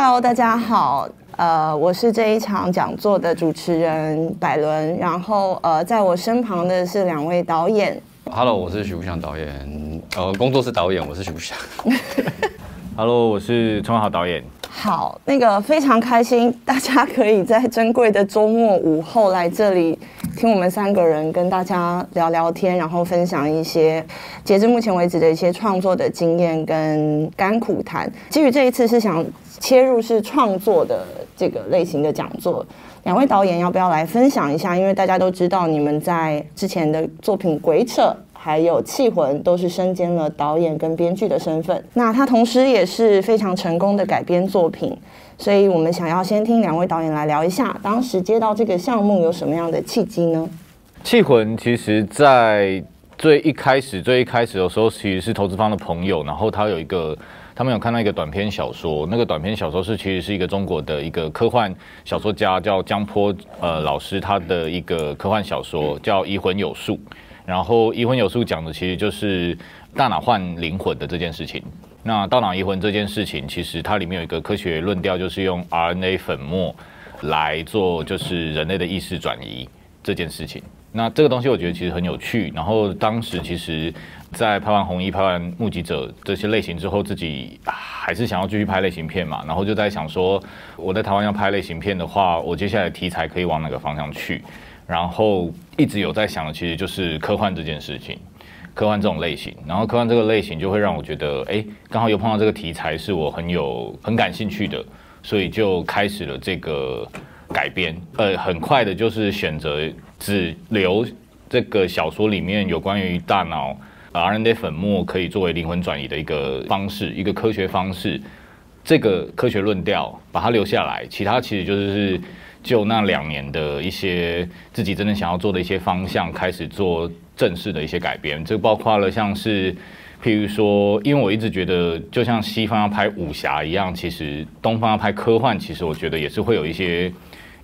Hello，大家好，呃，我是这一场讲座的主持人百伦，然后呃，在我身旁的是两位导演。Hello，我是许不祥导演，呃，工作室导演，我是许不祥。Hello，我是春豪导演。好，那个非常开心，大家可以在珍贵的周末午后来这里听我们三个人跟大家聊聊天，然后分享一些截至目前为止的一些创作的经验跟甘苦谈。基于这一次是想切入是创作的这个类型的讲座，两位导演要不要来分享一下？因为大家都知道你们在之前的作品《鬼扯》。还有《气魂》都是身兼了导演跟编剧的身份，那他同时也是非常成功的改编作品，所以我们想要先听两位导演来聊一下，当时接到这个项目有什么样的契机呢？《气魂》其实，在最一开始、最一开始的时候，其实是投资方的朋友，然后他有一个，他们有看到一个短篇小说，那个短篇小说是其实是一个中国的一个科幻小说家叫江坡呃老师他的一个科幻小说叫《移魂有术》。然后移魂有术讲的其实就是大脑换灵魂的这件事情。那大脑移魂这件事情，其实它里面有一个科学论调，就是用 RNA 粉末来做，就是人类的意识转移这件事情。那这个东西我觉得其实很有趣。然后当时其实，在拍完红衣、拍完目击者这些类型之后，自己还是想要继续拍类型片嘛。然后就在想说，我在台湾要拍类型片的话，我接下来题材可以往哪个方向去？然后一直有在想的，其实就是科幻这件事情，科幻这种类型。然后科幻这个类型就会让我觉得，哎，刚好又碰到这个题材是我很有很感兴趣的，所以就开始了这个改编。呃，很快的就是选择只留这个小说里面有关于大脑 RNA 粉末可以作为灵魂转移的一个方式，一个科学方式，这个科学论调把它留下来，其他其实就是。就那两年的一些自己真的想要做的一些方向，开始做正式的一些改编。这包括了像是，譬如说，因为我一直觉得，就像西方要拍武侠一样，其实东方要拍科幻，其实我觉得也是会有一些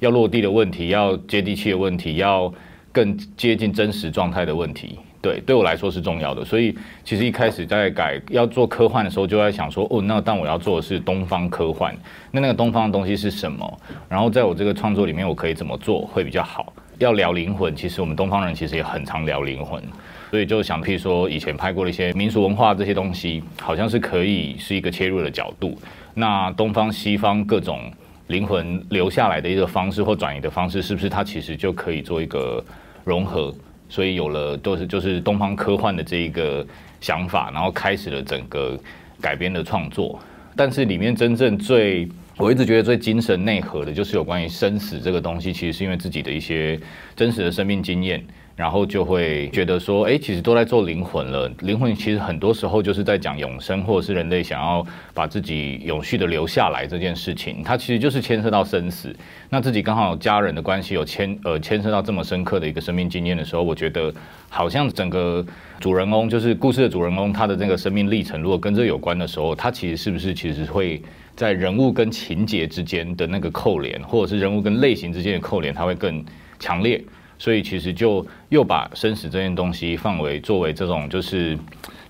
要落地的问题，要接地气的问题，要更接近真实状态的问题。对，对我来说是重要的，所以其实一开始在改要做科幻的时候，就在想说，哦，那但我要做的是东方科幻，那那个东方的东西是什么？然后在我这个创作里面，我可以怎么做会比较好？要聊灵魂，其实我们东方人其实也很常聊灵魂，所以就想，譬如说以前拍过的一些民俗文化这些东西，好像是可以是一个切入的角度。那东方西方各种灵魂留下来的一个方式或转移的方式，是不是它其实就可以做一个融合？所以有了都是就是东方科幻的这一个想法，然后开始了整个改编的创作。但是里面真正最我一直觉得最精神内核的，就是有关于生死这个东西，其实是因为自己的一些真实的生命经验。然后就会觉得说，哎，其实都在做灵魂了。灵魂其实很多时候就是在讲永生，或者是人类想要把自己永续的留下来这件事情。它其实就是牵涉到生死。那自己刚好家人的关系有牵呃牵涉到这么深刻的一个生命经验的时候，我觉得好像整个主人公就是故事的主人公，他的那个生命历程，如果跟这有关的时候，他其实是不是其实会在人物跟情节之间的那个扣连，或者是人物跟类型之间的扣连，它会更强烈。所以其实就又把生死这件东西放为作为这种就是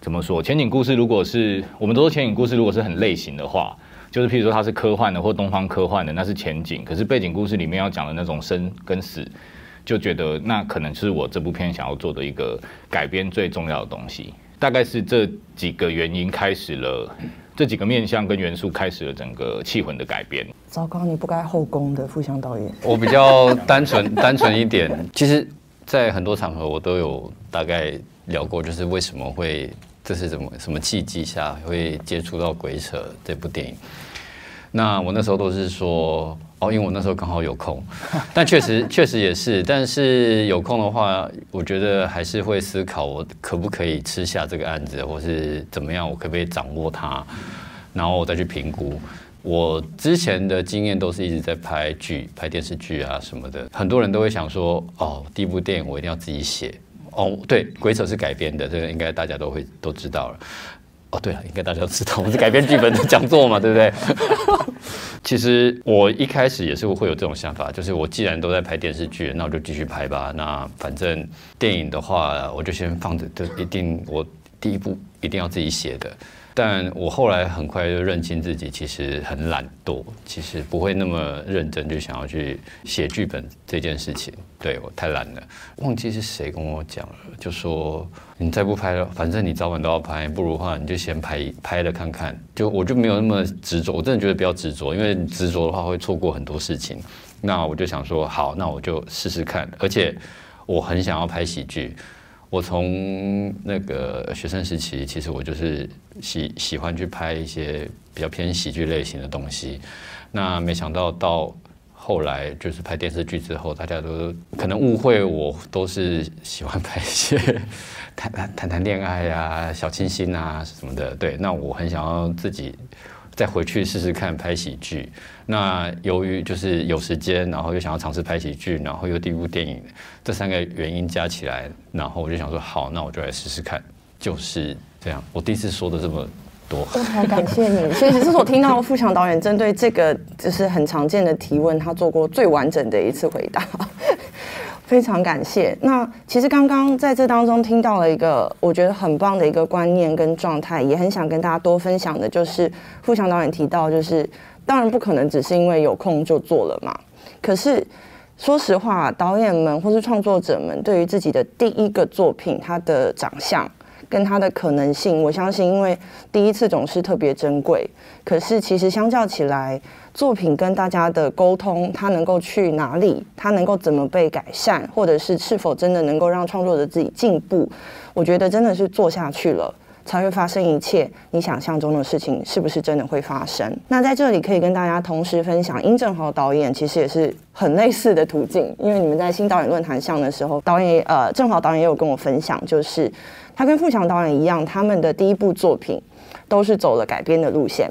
怎么说前景故事，如果是我们都说前景故事，如果是很类型的话，就是譬如说它是科幻的或东方科幻的，那是前景。可是背景故事里面要讲的那种生跟死，就觉得那可能是我这部片想要做的一个改编最重要的东西。大概是这几个原因开始了。这几个面相跟元素开始了整个气魂的改变。糟糕，你不该后宫的富祥导演。我比较单纯单纯一点。其实，在很多场合我都有大概聊过，就是为什么会这是什么什么契机下会接触到《鬼扯》这部电影。那我那时候都是说。哦，因为我那时候刚好有空，但确实确实也是，但是有空的话，我觉得还是会思考我可不可以吃下这个案子，或是怎么样，我可不可以掌握它，然后我再去评估。我之前的经验都是一直在拍剧、拍电视剧啊什么的，很多人都会想说，哦，第一部电影我一定要自己写。哦，对，《鬼扯》是改编的，这个应该大家都会都知道了。哦，对了，应该大家都知道，我们是改编剧本的讲座嘛，对不对？其实我一开始也是会有这种想法，就是我既然都在拍电视剧，那我就继续拍吧。那反正电影的话，我就先放着，就一定我第一部一定要自己写的。但我后来很快就认清自己，其实很懒惰，其实不会那么认真就想要去写剧本这件事情。对我太懒了，忘记是谁跟我讲了，就说你再不拍了，反正你早晚都要拍，不如的话你就先拍拍了看看。就我就没有那么执着，我真的觉得不要执着，因为执着的话会错过很多事情。那我就想说，好，那我就试试看。而且我很想要拍喜剧。我从那个学生时期，其实我就是喜喜欢去拍一些比较偏喜剧类型的东西。那没想到到后来就是拍电视剧之后，大家都可能误会我都是喜欢拍一些 谈谈谈谈恋爱呀、小清新啊什么的。对，那我很想要自己。再回去试试看拍喜剧。那由于就是有时间，然后又想要尝试拍喜剧，然后又第一部电影，这三个原因加起来，然后我就想说，好，那我就来试试看。就是这样，我第一次说的这么多。我好感谢你。其实这是我听到富强导演针对这个就是很常见的提问，他做过最完整的一次回答。非常感谢。那其实刚刚在这当中听到了一个我觉得很棒的一个观念跟状态，也很想跟大家多分享的，就是富强导演提到，就是当然不可能只是因为有空就做了嘛。可是说实话，导演们或是创作者们对于自己的第一个作品，它的长相跟它的可能性，我相信，因为第一次总是特别珍贵。可是其实相较起来，作品跟大家的沟通，它能够去哪里？它能够怎么被改善？或者是是否真的能够让创作者自己进步？我觉得真的是做下去了，才会发生一切你想象中的事情，是不是真的会发生？那在这里可以跟大家同时分享，殷正豪导演其实也是很类似的途径，因为你们在新导演论坛上的时候，导演呃正豪导演也有跟我分享，就是他跟富强导演一样，他们的第一部作品都是走了改编的路线。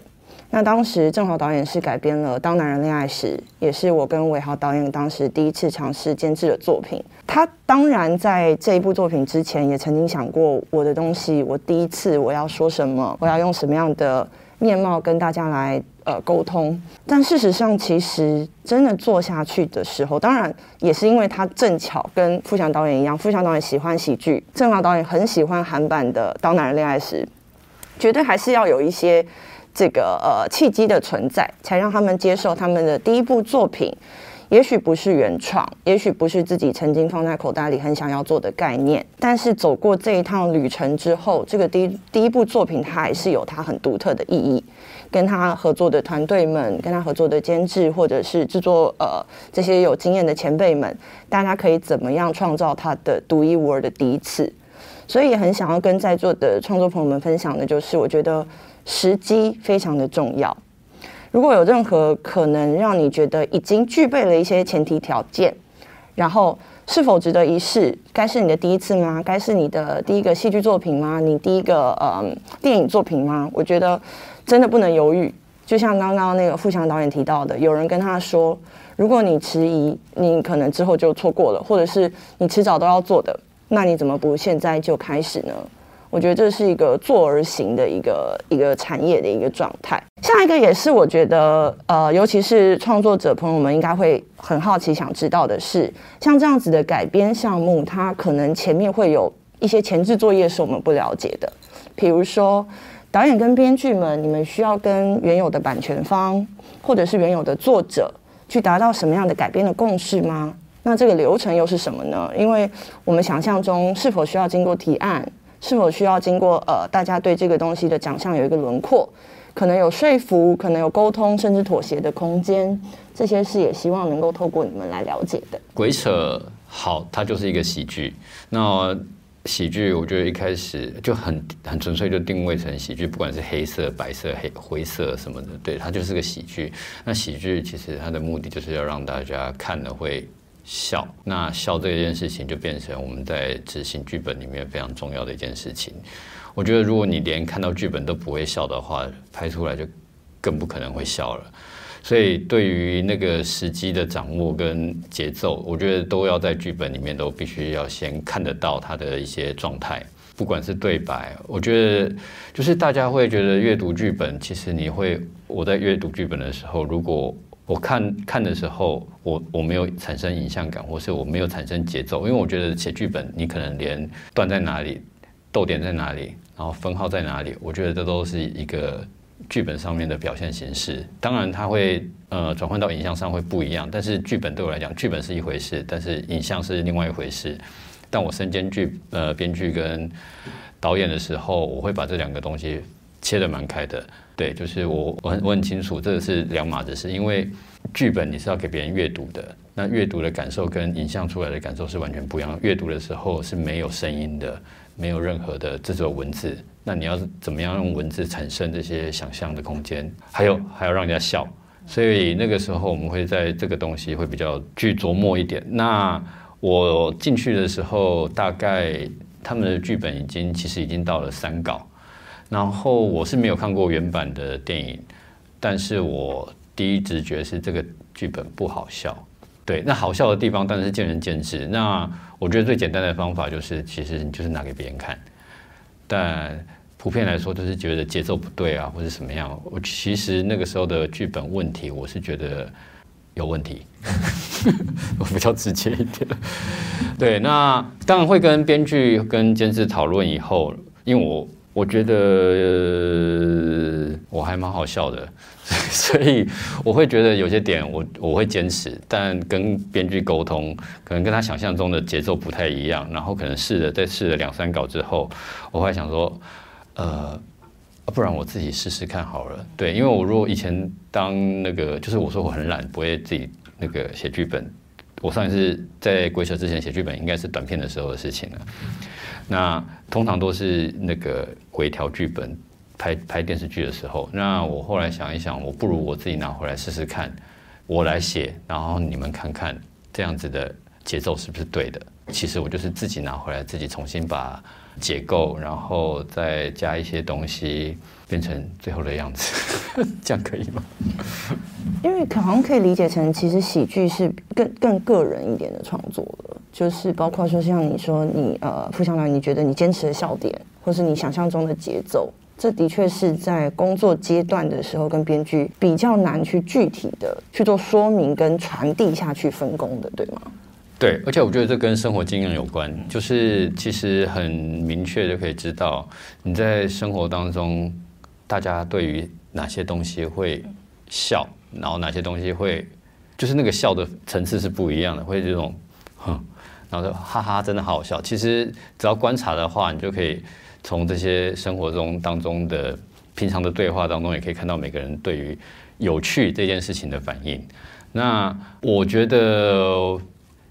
那当时郑豪导演是改编了《当男人恋爱时》，也是我跟伟豪导演当时第一次尝试监制的作品。他当然在这一部作品之前，也曾经想过我的东西，我第一次我要说什么，我要用什么样的面貌跟大家来呃沟通。但事实上，其实真的做下去的时候，当然也是因为他正巧跟富强导演一样，富强导演喜欢喜剧，郑豪导演很喜欢韩版的《当男人恋爱时》，绝对还是要有一些。这个呃契机的存在，才让他们接受他们的第一部作品，也许不是原创，也许不是自己曾经放在口袋里很想要做的概念，但是走过这一趟旅程之后，这个第一第一部作品它还是有它很独特的意义。跟他合作的团队们，跟他合作的监制或者是制作呃这些有经验的前辈们，大家可以怎么样创造他的独一无二的第一次？所以也很想要跟在座的创作朋友们分享的，就是我觉得。时机非常的重要。如果有任何可能让你觉得已经具备了一些前提条件，然后是否值得一试？该是你的第一次吗？该是你的第一个戏剧作品吗？你第一个呃电影作品吗？我觉得真的不能犹豫。就像刚刚那个富强导演提到的，有人跟他说，如果你迟疑，你可能之后就错过了，或者是你迟早都要做的，那你怎么不现在就开始呢？我觉得这是一个做而行的一个一个产业的一个状态。下一个也是我觉得，呃，尤其是创作者朋友们应该会很好奇想知道的是，像这样子的改编项目，它可能前面会有一些前置作业是我们不了解的。比如说，导演跟编剧们，你们需要跟原有的版权方或者是原有的作者去达到什么样的改编的共识吗？那这个流程又是什么呢？因为我们想象中是否需要经过提案？是否需要经过呃，大家对这个东西的奖项有一个轮廓，可能有说服，可能有沟通，甚至妥协的空间，这些是也希望能够透过你们来了解的。鬼扯好，它就是一个喜剧。那喜剧，我觉得一开始就很很纯粹，就定位成喜剧，不管是黑色、白色、黑灰色什么的，对，它就是个喜剧。那喜剧其实它的目的就是要让大家看了会。笑，那笑这件事情就变成我们在执行剧本里面非常重要的一件事情。我觉得，如果你连看到剧本都不会笑的话，拍出来就更不可能会笑了。所以，对于那个时机的掌握跟节奏，我觉得都要在剧本里面都必须要先看得到他的一些状态，不管是对白，我觉得就是大家会觉得阅读剧本，其实你会我在阅读剧本的时候，如果我看看的时候，我我没有产生影像感，或是我没有产生节奏，因为我觉得写剧本，你可能连断在哪里，逗点在哪里，然后分号在哪里，我觉得这都是一个剧本上面的表现形式。当然，它会呃转换到影像上会不一样，但是剧本对我来讲，剧本是一回事，但是影像是另外一回事。但我身兼剧呃编剧跟导演的时候，我会把这两个东西切得蛮开的。对，就是我我很我很清楚，这个是两码子事，因为剧本你是要给别人阅读的，那阅读的感受跟影像出来的感受是完全不一样。阅读的时候是没有声音的，没有任何的这种文字，那你要怎么样用文字产生这些想象的空间？还有还要让人家笑，所以那个时候我们会在这个东西会比较去琢磨一点。那我进去的时候，大概他们的剧本已经其实已经到了三稿。然后我是没有看过原版的电影，但是我第一直觉是这个剧本不好笑。对，那好笑的地方当然是见仁见智。那我觉得最简单的方法就是，其实你就是拿给别人看。但普遍来说，就是觉得节奏不对啊，或者什么样。我其实那个时候的剧本问题，我是觉得有问题。我比较直接一点。对，那当然会跟编剧跟监制讨论以后，因为我。我觉得我还蛮好笑的，所以我会觉得有些点我我会坚持，但跟编剧沟通，可能跟他想象中的节奏不太一样，然后可能试了再试了两三稿之后，我会想说，呃，不然我自己试试看好了。对，因为我如果以前当那个，就是我说我很懒，不会自己那个写剧本。我上一次在鬼扯之前写剧本，应该是短片的时候的事情了。那通常都是那个回调剧本，拍拍电视剧的时候。那我后来想一想，我不如我自己拿回来试试看，我来写，然后你们看看这样子的节奏是不是对的。其实我就是自己拿回来，自己重新把结构，然后再加一些东西，变成最后的样子。这样可以吗？因为可好像可以理解成，其实喜剧是更更个人一点的创作了。就是包括说，像你说你呃，傅向导，你觉得你坚持的笑点，或是你想象中的节奏，这的确是在工作阶段的时候，跟编剧比较难去具体的去做说明跟传递下去分工的，对吗？对，而且我觉得这跟生活经验有关，就是其实很明确就可以知道你在生活当中，大家对于哪些东西会笑，然后哪些东西会，就是那个笑的层次是不一样的，会这种哼。然后说哈哈，真的好好笑。其实只要观察的话，你就可以从这些生活中当中的平常的对话当中，也可以看到每个人对于有趣这件事情的反应。那我觉得，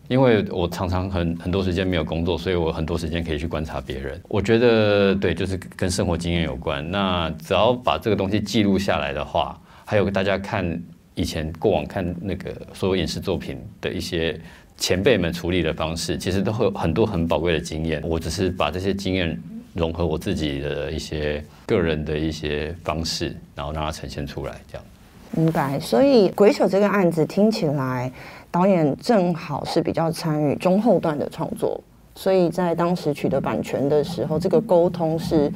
因为我常常很很多时间没有工作，所以我很多时间可以去观察别人。我觉得对，就是跟生活经验有关。那只要把这个东西记录下来的话，还有大家看以前过往看那个所有影视作品的一些。前辈们处理的方式，其实都会有很多很宝贵的经验。我只是把这些经验融合我自己的一些个人的一些方式，然后让它呈现出来，这样。明白。所以《鬼手》这个案子听起来，导演正好是比较参与中后段的创作，所以在当时取得版权的时候，这个沟通是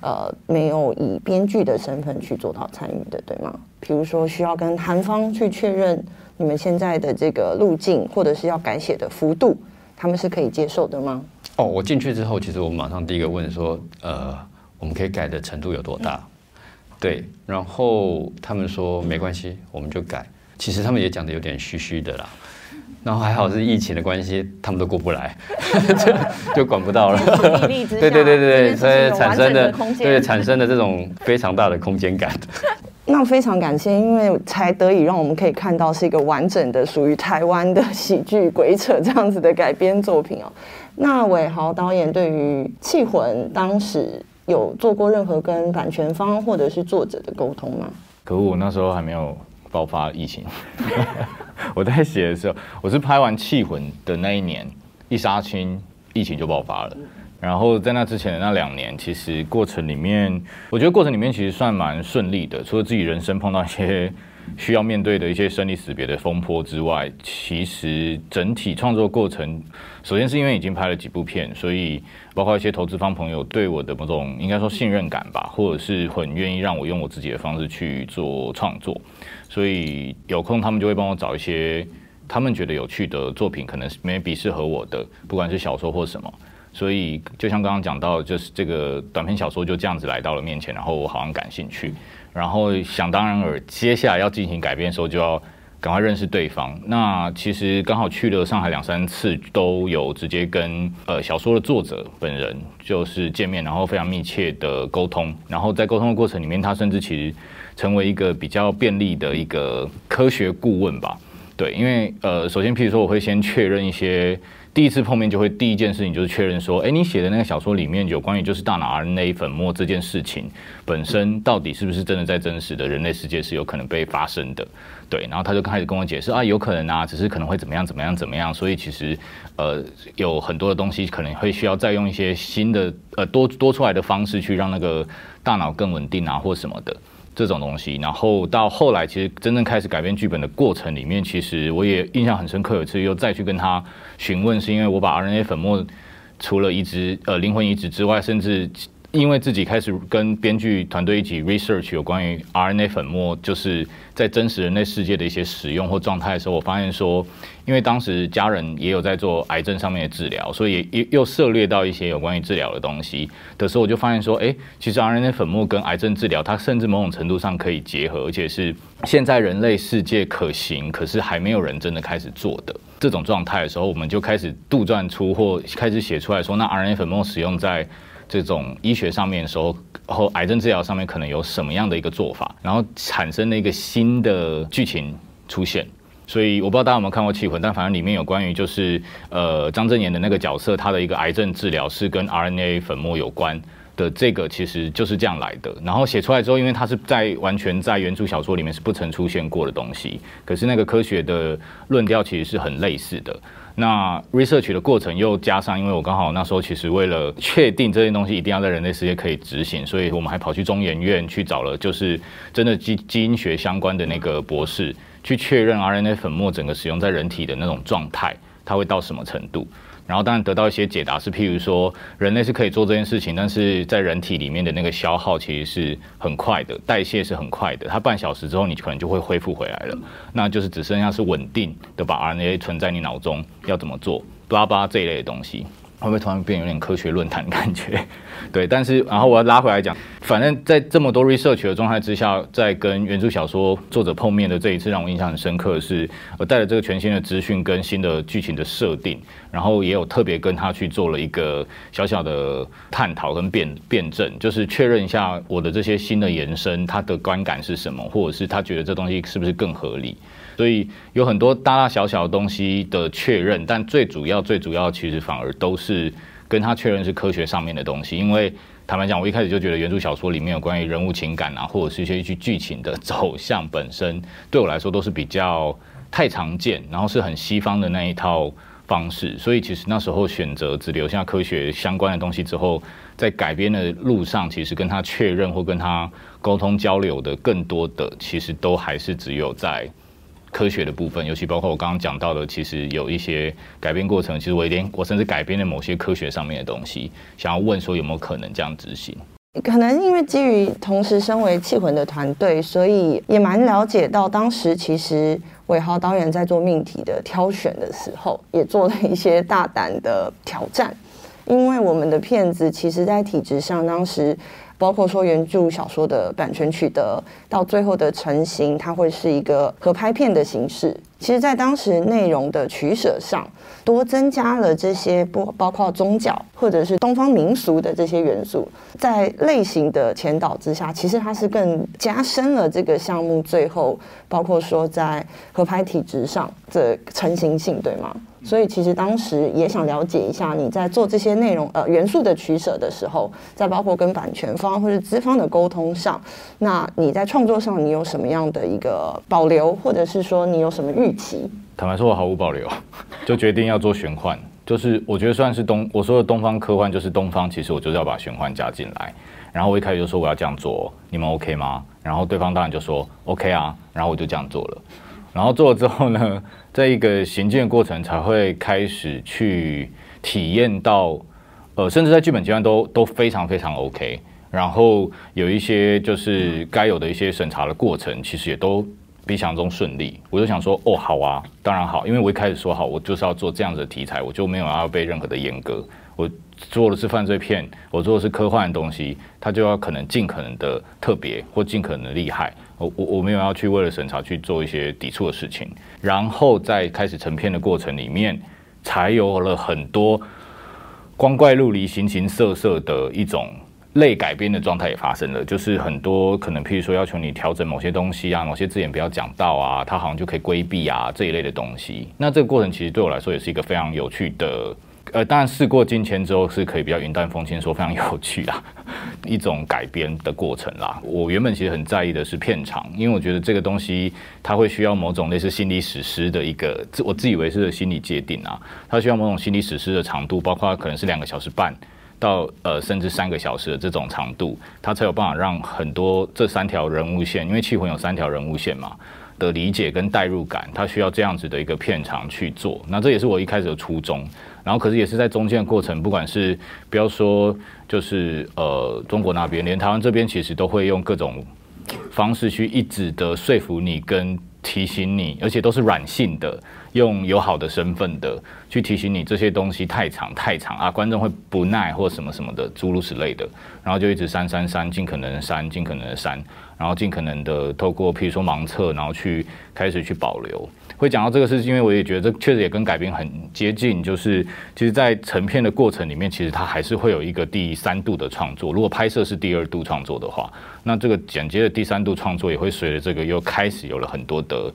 呃没有以编剧的身份去做到参与的，对吗？比如说需要跟韩方去确认。你们现在的这个路径，或者是要改写的幅度，他们是可以接受的吗？哦，我进去之后，其实我马上第一个问说，呃，我们可以改的程度有多大？对，然后他们说没关系，我们就改。其实他们也讲的有点虚虚的啦。然后还好是疫情的关系，他们都过不来，就就管不到了。对对对对对，所以产生的对产生的这种非常大的空间感。那非常感谢，因为才得以让我们可以看到是一个完整的属于台湾的喜剧鬼扯这样子的改编作品哦。那伟豪导演对于《气魂》当时有做过任何跟版权方或者是作者的沟通吗？可我那时候还没有爆发疫情，我在写的时候，我是拍完《气魂》的那一年，一杀青，疫情就爆发了。然后在那之前的那两年，其实过程里面，我觉得过程里面其实算蛮顺利的。除了自己人生碰到一些需要面对的一些生离死别的风波之外，其实整体创作过程，首先是因为已经拍了几部片，所以包括一些投资方朋友对我的某种应该说信任感吧，或者是很愿意让我用我自己的方式去做创作，所以有空他们就会帮我找一些他们觉得有趣的作品，可能 maybe 适合我的，不管是小说或什么。所以就像刚刚讲到，就是这个短篇小说就这样子来到了面前，然后我好像感兴趣，然后想当然尔，接下来要进行改编的时候就要赶快认识对方。那其实刚好去了上海两三次，都有直接跟呃小说的作者本人就是见面，然后非常密切的沟通。然后在沟通的过程里面，他甚至其实成为一个比较便利的一个科学顾问吧。对，因为呃，首先譬如说，我会先确认一些。第一次碰面就会第一件事情就是确认说，哎，你写的那个小说里面有关于就是大脑 RNA 粉末这件事情本身到底是不是真的在真实的人类世界是有可能被发生的？对，然后他就开始跟我解释啊，有可能啊，只是可能会怎么样怎么样怎么样，所以其实呃有很多的东西可能会需要再用一些新的呃多多出来的方式去让那个大脑更稳定啊或什么的。这种东西，然后到后来，其实真正开始改变剧本的过程里面，其实我也印象很深刻。有一次又再去跟他询问，是因为我把 RNA 粉末除了移植呃灵魂移植之外，甚至。因为自己开始跟编剧团队一起 research 有关于 RNA 粉末，就是在真实人类世界的一些使用或状态的时候，我发现说，因为当时家人也有在做癌症上面的治疗，所以也又涉猎到一些有关于治疗的东西的时候，我就发现说，哎，其实 RNA 粉末跟癌症治疗，它甚至某种程度上可以结合，而且是现在人类世界可行，可是还没有人真的开始做的这种状态的时候，我们就开始杜撰出或开始写出来说，那 RNA 粉末使用在这种医学上面的时候，后癌症治疗上面可能有什么样的一个做法，然后产生了一个新的剧情出现。所以我不知道大家有没有看过《气魂》，但反正里面有关于就是呃张震演的那个角色，他的一个癌症治疗是跟 RNA 粉末有关的，这个其实就是这样来的。然后写出来之后，因为它是在完全在原著小说里面是不曾出现过的东西，可是那个科学的论调其实是很类似的。那 research 的过程又加上，因为我刚好那时候其实为了确定这件东西一定要在人类世界可以执行，所以我们还跑去中研院去找了，就是真的基基因学相关的那个博士，去确认 RNA 粉末整个使用在人体的那种状态，它会到什么程度。然后当然得到一些解答，是譬如说人类是可以做这件事情，但是在人体里面的那个消耗其实是很快的，代谢是很快的，它半小时之后你可能就会恢复回来了，那就是只剩下是稳定的把 RNA 存在你脑中要怎么做，巴拉巴拉这一类的东西。会不会突然变有点科学论坛感觉？对，但是然后我要拉回来讲，反正在这么多 research 的状态之下，在跟原著小说作者碰面的这一次，让我印象很深刻的是，我带了这个全新的资讯跟新的剧情的设定，然后也有特别跟他去做了一个小小的探讨跟辩辩证，就是确认一下我的这些新的延伸，他的观感是什么，或者是他觉得这东西是不是更合理。所以有很多大大小小的东西的确认，但最主要、最主要其实反而都是跟他确认是科学上面的东西。因为坦白讲，我一开始就觉得原著小说里面有关于人物情感啊，或者是一些剧剧情的走向本身，对我来说都是比较太常见，然后是很西方的那一套方式。所以其实那时候选择只留下科学相关的东西之后，在改编的路上，其实跟他确认或跟他沟通交流的更多的，其实都还是只有在。科学的部分，尤其包括我刚刚讲到的，其实有一些改编过程。其实我一点，我甚至改编了某些科学上面的东西，想要问说有没有可能这样执行？可能因为基于同时身为气魂的团队，所以也蛮了解到当时其实韦豪导演在做命题的挑选的时候，也做了一些大胆的挑战。因为我们的片子其实在体制上，当时。包括说原著小说的版权取得到最后的成型，它会是一个合拍片的形式。其实，在当时内容的取舍上，多增加了这些不包括宗教或者是东方民俗的这些元素，在类型的前导之下，其实它是更加深了这个项目最后包括说在合拍体质上的成型性，对吗？所以其实当时也想了解一下你在做这些内容呃元素的取舍的时候，在包括跟版权方或者资方的沟通上，那你在创作上你有什么样的一个保留，或者是说你有什么预坦白说，我毫无保留，就决定要做玄幻，就是我觉得算是东我说的东方科幻，就是东方其实我就是要把玄幻加进来。然后我一开始就说我要这样做，你们 OK 吗？然后对方当然就说 OK 啊，然后我就这样做了。然后做了之后呢？在一个行进的过程，才会开始去体验到，呃，甚至在剧本阶段都都非常非常 OK。然后有一些就是该有的一些审查的过程，其实也都比想象中顺利。我就想说，哦，好啊，当然好，因为我一开始说好，我就是要做这样子的题材，我就没有要被任何的严格。我做的是犯罪片，我做的是科幻的东西，它就要可能尽可能的特别或尽可能的厉害。我我我没有要去为了审查去做一些抵触的事情，然后在开始成片的过程里面，才有了很多光怪陆离、形形色色的一种。类改编的状态也发生了，就是很多可能，譬如说要求你调整某些东西啊，某些字眼不要讲到啊，它好像就可以规避啊这一类的东西。那这个过程其实对我来说也是一个非常有趣的，呃，当然事过境迁之后是可以比较云淡风轻说非常有趣啊 一种改编的过程啦。我原本其实很在意的是片长，因为我觉得这个东西它会需要某种类似心理史诗的一个，我自以为是的心理界定啊，它需要某种心理史诗的长度，包括可能是两个小时半。到呃，甚至三个小时的这种长度，它才有办法让很多这三条人物线，因为气魂有三条人物线嘛的理解跟代入感，它需要这样子的一个片长去做。那这也是我一开始的初衷。然后，可是也是在中间的过程，不管是不要说就是呃中国那边，连台湾这边其实都会用各种方式去一直的说服你跟提醒你，而且都是软性的。用友好的身份的去提醒你这些东西太长太长啊，观众会不耐或什么什么的诸如此类的，然后就一直删删删，尽可能的删，尽可能的删，然后尽可能的透过譬如说盲测，然后去开始去保留。会讲到这个是因为我也觉得这确实也跟改编很接近，就是其实，在成片的过程里面，其实它还是会有一个第三度的创作。如果拍摄是第二度创作的话，那这个剪接的第三度创作也会随着这个又开始有了很多的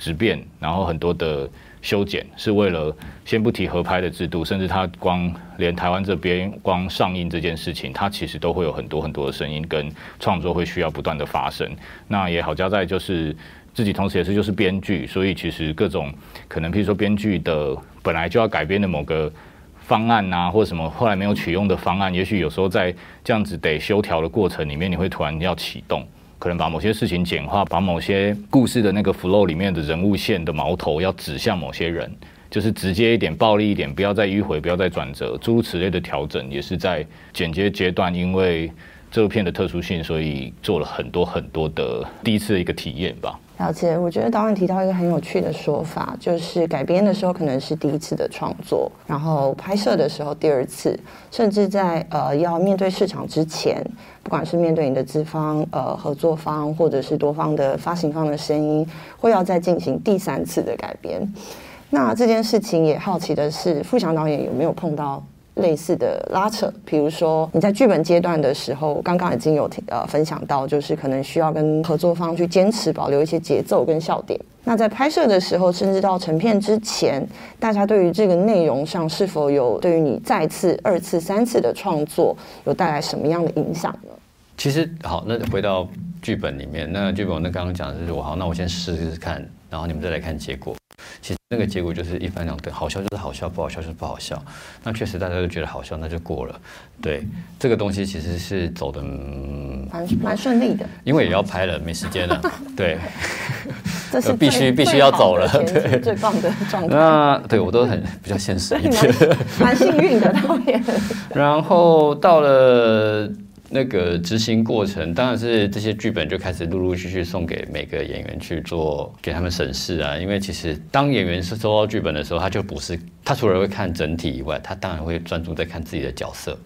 质变，然后很多的修剪，是为了先不提合拍的制度，甚至它光连台湾这边光上映这件事情，它其实都会有很多很多的声音跟创作会需要不断的发生。那也好加在就是。自己同时也是就是编剧，所以其实各种可能，譬如说编剧的本来就要改编的某个方案啊，或者什么后来没有取用的方案，也许有时候在这样子得修调的过程里面，你会突然要启动，可能把某些事情简化，把某些故事的那个 flow 里面的人物线的矛头要指向某些人，就是直接一点、暴力一点，不要再迂回，不要再转折，诸如此类的调整，也是在剪接阶段，因为这个片的特殊性，所以做了很多很多的第一次的一个体验吧。了解，我觉得导演提到一个很有趣的说法，就是改编的时候可能是第一次的创作，然后拍摄的时候第二次，甚至在呃要面对市场之前，不管是面对你的资方、呃合作方，或者是多方的发行方的声音，会要再进行第三次的改编。那这件事情也好奇的是，富强导演有没有碰到？类似的拉扯，比如说你在剧本阶段的时候，刚刚已经有呃分享到，就是可能需要跟合作方去坚持保留一些节奏跟笑点。那在拍摄的时候，甚至到成片之前，大家对于这个内容上是否有对于你再次、二次、三次的创作有带来什么样的影响呢？其实好，那回到剧本里面，那剧本那刚刚讲的是我好，那我先试试看，然后你们再来看结果。其实那个结果就是一翻两对，好笑就是好笑，不好笑就是不好笑。那确实大家都觉得好笑，那就过了。对，这个东西其实是走的蛮蛮顺利的，因为也要拍了，没时间了。对，这是 必须必须要走了，对，最棒的状态。那对我都很比较现实一点，蛮幸运的导演。然后到了。那个执行过程当然是这些剧本就开始陆陆续续送给每个演员去做，给他们审视啊。因为其实当演员是收到剧本的时候，他就不是他除了会看整体以外，他当然会专注在看自己的角色。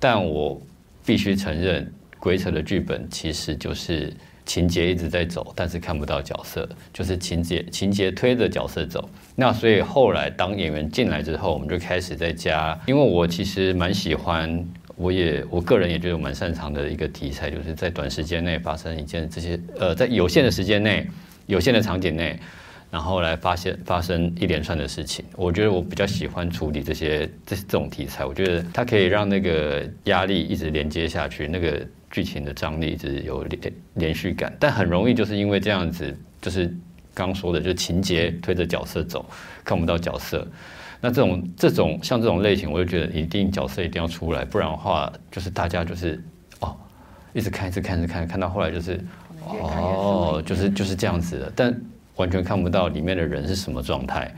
但我必须承认，鬼扯的剧本其实就是情节一直在走，但是看不到角色，就是情节情节推着角色走。那所以后来当演员进来之后，我们就开始在加，因为我其实蛮喜欢。我也我个人也觉得蛮擅长的一个题材，就是在短时间内发生一件这些呃，在有限的时间内、有限的场景内，然后来发现发生一连串的事情。我觉得我比较喜欢处理这些这这种题材，我觉得它可以让那个压力一直连接下去，那个剧情的张力一直有连连续感。但很容易就是因为这样子，就是刚说的，就情节推着角色走，看不到角色。那这种这种像这种类型，我就觉得一定角色一定要出来，不然的话，就是大家就是哦，一直看，一直看，一直看，看到后来就是哦，就是就是这样子的，但完全看不到里面的人是什么状态，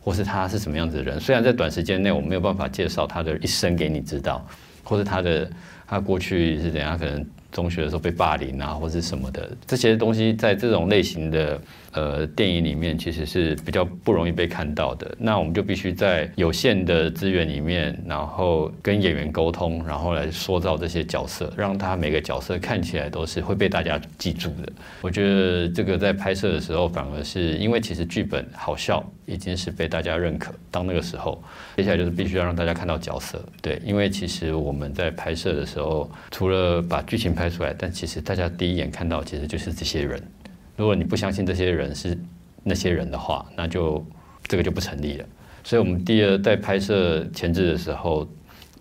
或是他是什么样子的人。虽然在短时间内我没有办法介绍他的一生给你知道，或是他的他过去是怎样，可能中学的时候被霸凌啊，或是什么的。这些东西，在这种类型的呃电影里面，其实是比较不容易被看到的。那我们就必须在有限的资源里面，然后跟演员沟通，然后来塑造这些角色，让他每个角色看起来都是会被大家记住的。我觉得这个在拍摄的时候，反而是因为其实剧本好笑已经是被大家认可。当那个时候，接下来就是必须要让大家看到角色。对，因为其实我们在拍摄的时候，除了把剧情拍出来，但其实大家第一眼看到其实就是这些人。如果你不相信这些人是那些人的话，那就这个就不成立了。所以，我们第二在拍摄前置的时候，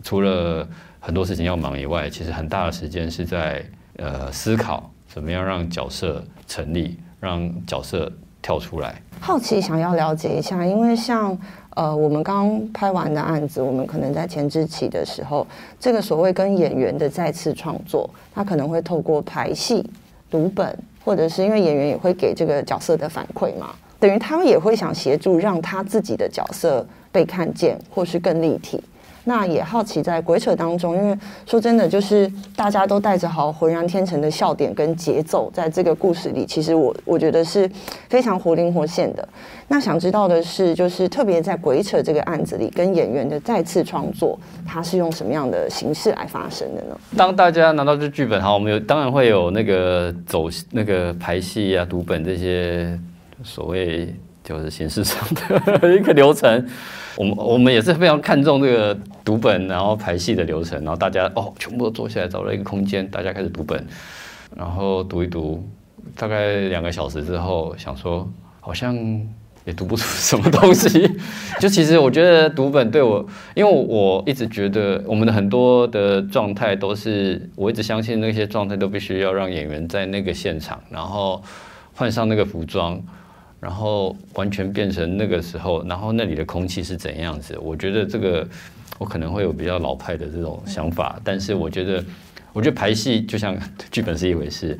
除了很多事情要忙以外，其实很大的时间是在呃思考怎么样让角色成立，让角色跳出来。好奇想要了解一下，因为像呃我们刚拍完的案子，我们可能在前置期的时候，这个所谓跟演员的再次创作，他可能会透过排戏、读本。或者是因为演员也会给这个角色的反馈嘛，等于他们也会想协助让他自己的角色被看见，或是更立体。那也好奇在鬼扯当中，因为说真的，就是大家都带着好浑然天成的笑点跟节奏，在这个故事里，其实我我觉得是非常活灵活现的。那想知道的是，就是特别在鬼扯这个案子里，跟演员的再次创作，它是用什么样的形式来发生的呢？当大家拿到这剧本，哈，我们有当然会有那个走那个排戏啊、读本这些所谓就是形式上的 一个流程。我们我们也是非常看重这个读本，然后排戏的流程，然后大家哦，全部都坐下来找了一个空间，大家开始读本，然后读一读，大概两个小时之后，想说好像也读不出什么东西。就其实我觉得读本对我，因为我一直觉得我们的很多的状态都是，我一直相信那些状态都必须要让演员在那个现场，然后换上那个服装。然后完全变成那个时候，然后那里的空气是怎样子？我觉得这个我可能会有比较老派的这种想法，但是我觉得，我觉得排戏就像剧本是一回事，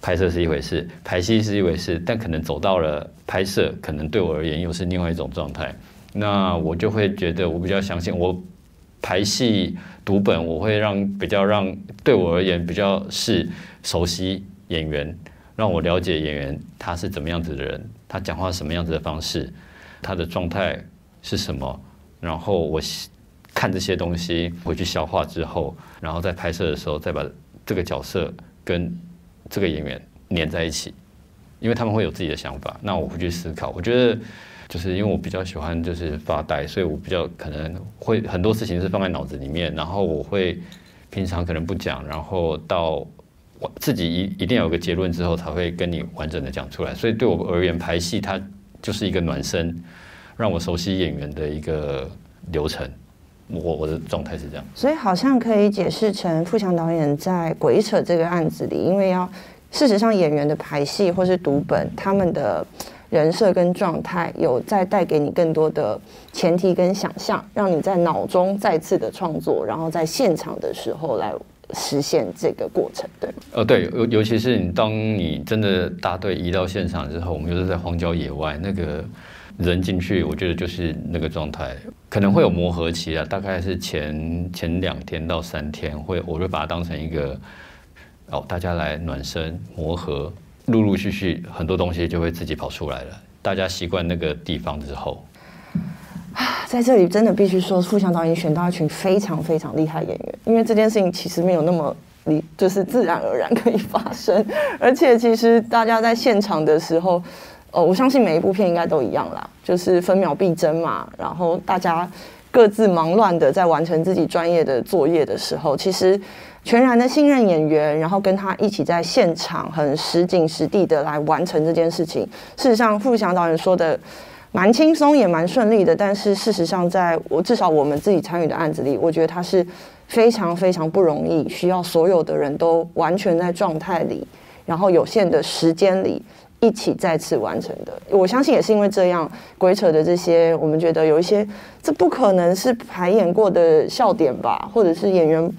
拍摄是一回事，排戏是一回事，但可能走到了拍摄，可能对我而言又是另外一种状态。那我就会觉得，我比较相信我排戏读本，我会让比较让对我而言比较是熟悉演员，让我了解演员他是怎么样子的人。他讲话什么样子的方式，他的状态是什么？然后我看这些东西回去消化之后，然后在拍摄的时候再把这个角色跟这个演员连在一起，因为他们会有自己的想法。那我会去思考。我觉得就是因为我比较喜欢就是发呆，所以我比较可能会很多事情是放在脑子里面，然后我会平常可能不讲，然后到。我自己一一定要有个结论之后，才会跟你完整的讲出来。所以对我而言，排戏它就是一个暖身，让我熟悉演员的一个流程。我我的状态是这样。所以好像可以解释成，富强导演在《鬼扯》这个案子里，因为要事实上演员的排戏或是读本，他们的人设跟状态有在带给你更多的前提跟想象，让你在脑中再次的创作，然后在现场的时候来。实现这个过程，对。呃，对，尤尤其是你当你真的大队移到现场之后，我们又是在荒郊野外，那个人进去，我觉得就是那个状态，可能会有磨合期啊，大概是前前两天到三天，会我会把它当成一个哦，大家来暖身磨合，陆陆续续很多东西就会自己跑出来了，大家习惯那个地方之后。在这里真的必须说，富强导演选到一群非常非常厉害演员，因为这件事情其实没有那么理，就是自然而然可以发生。而且其实大家在现场的时候，呃，我相信每一部片应该都一样啦，就是分秒必争嘛。然后大家各自忙乱的在完成自己专业的作业的时候，其实全然的信任演员，然后跟他一起在现场很实景实地的来完成这件事情。事实上，富强导演说的。蛮轻松也蛮顺利的，但是事实上，在我至少我们自己参与的案子里，我觉得它是非常非常不容易，需要所有的人都完全在状态里，然后有限的时间里一起再次完成的。我相信也是因为这样，鬼扯的这些，我们觉得有一些这不可能是排演过的笑点吧，或者是演员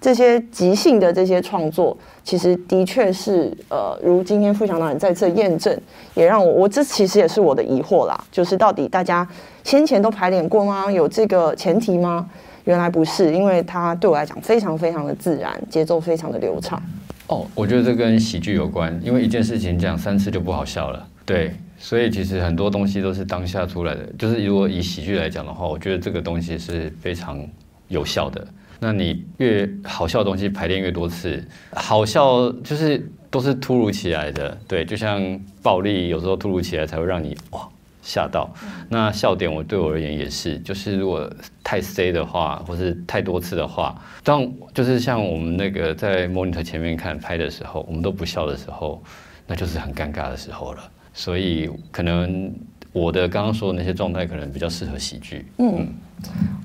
这些即兴的这些创作。其实的确是，呃，如今天富强导演再次验证，也让我，我这其实也是我的疑惑啦，就是到底大家先前都排练过吗？有这个前提吗？原来不是，因为它对我来讲非常非常的自然，节奏非常的流畅。哦，我觉得这跟喜剧有关，因为一件事情讲三次就不好笑了。对，所以其实很多东西都是当下出来的。就是如果以喜剧来讲的话，我觉得这个东西是非常有效的。那你越好笑的东西排练越多次，好笑就是都是突如其来的。对，就像暴力有时候突如其来才会让你哇吓到。那笑点我对我而言也是，就是如果太 C 的话，或是太多次的话，当就是像我们那个在 monitor 前面看拍的时候，我们都不笑的时候，那就是很尴尬的时候了。所以可能我的刚刚说的那些状态，可能比较适合喜剧。嗯。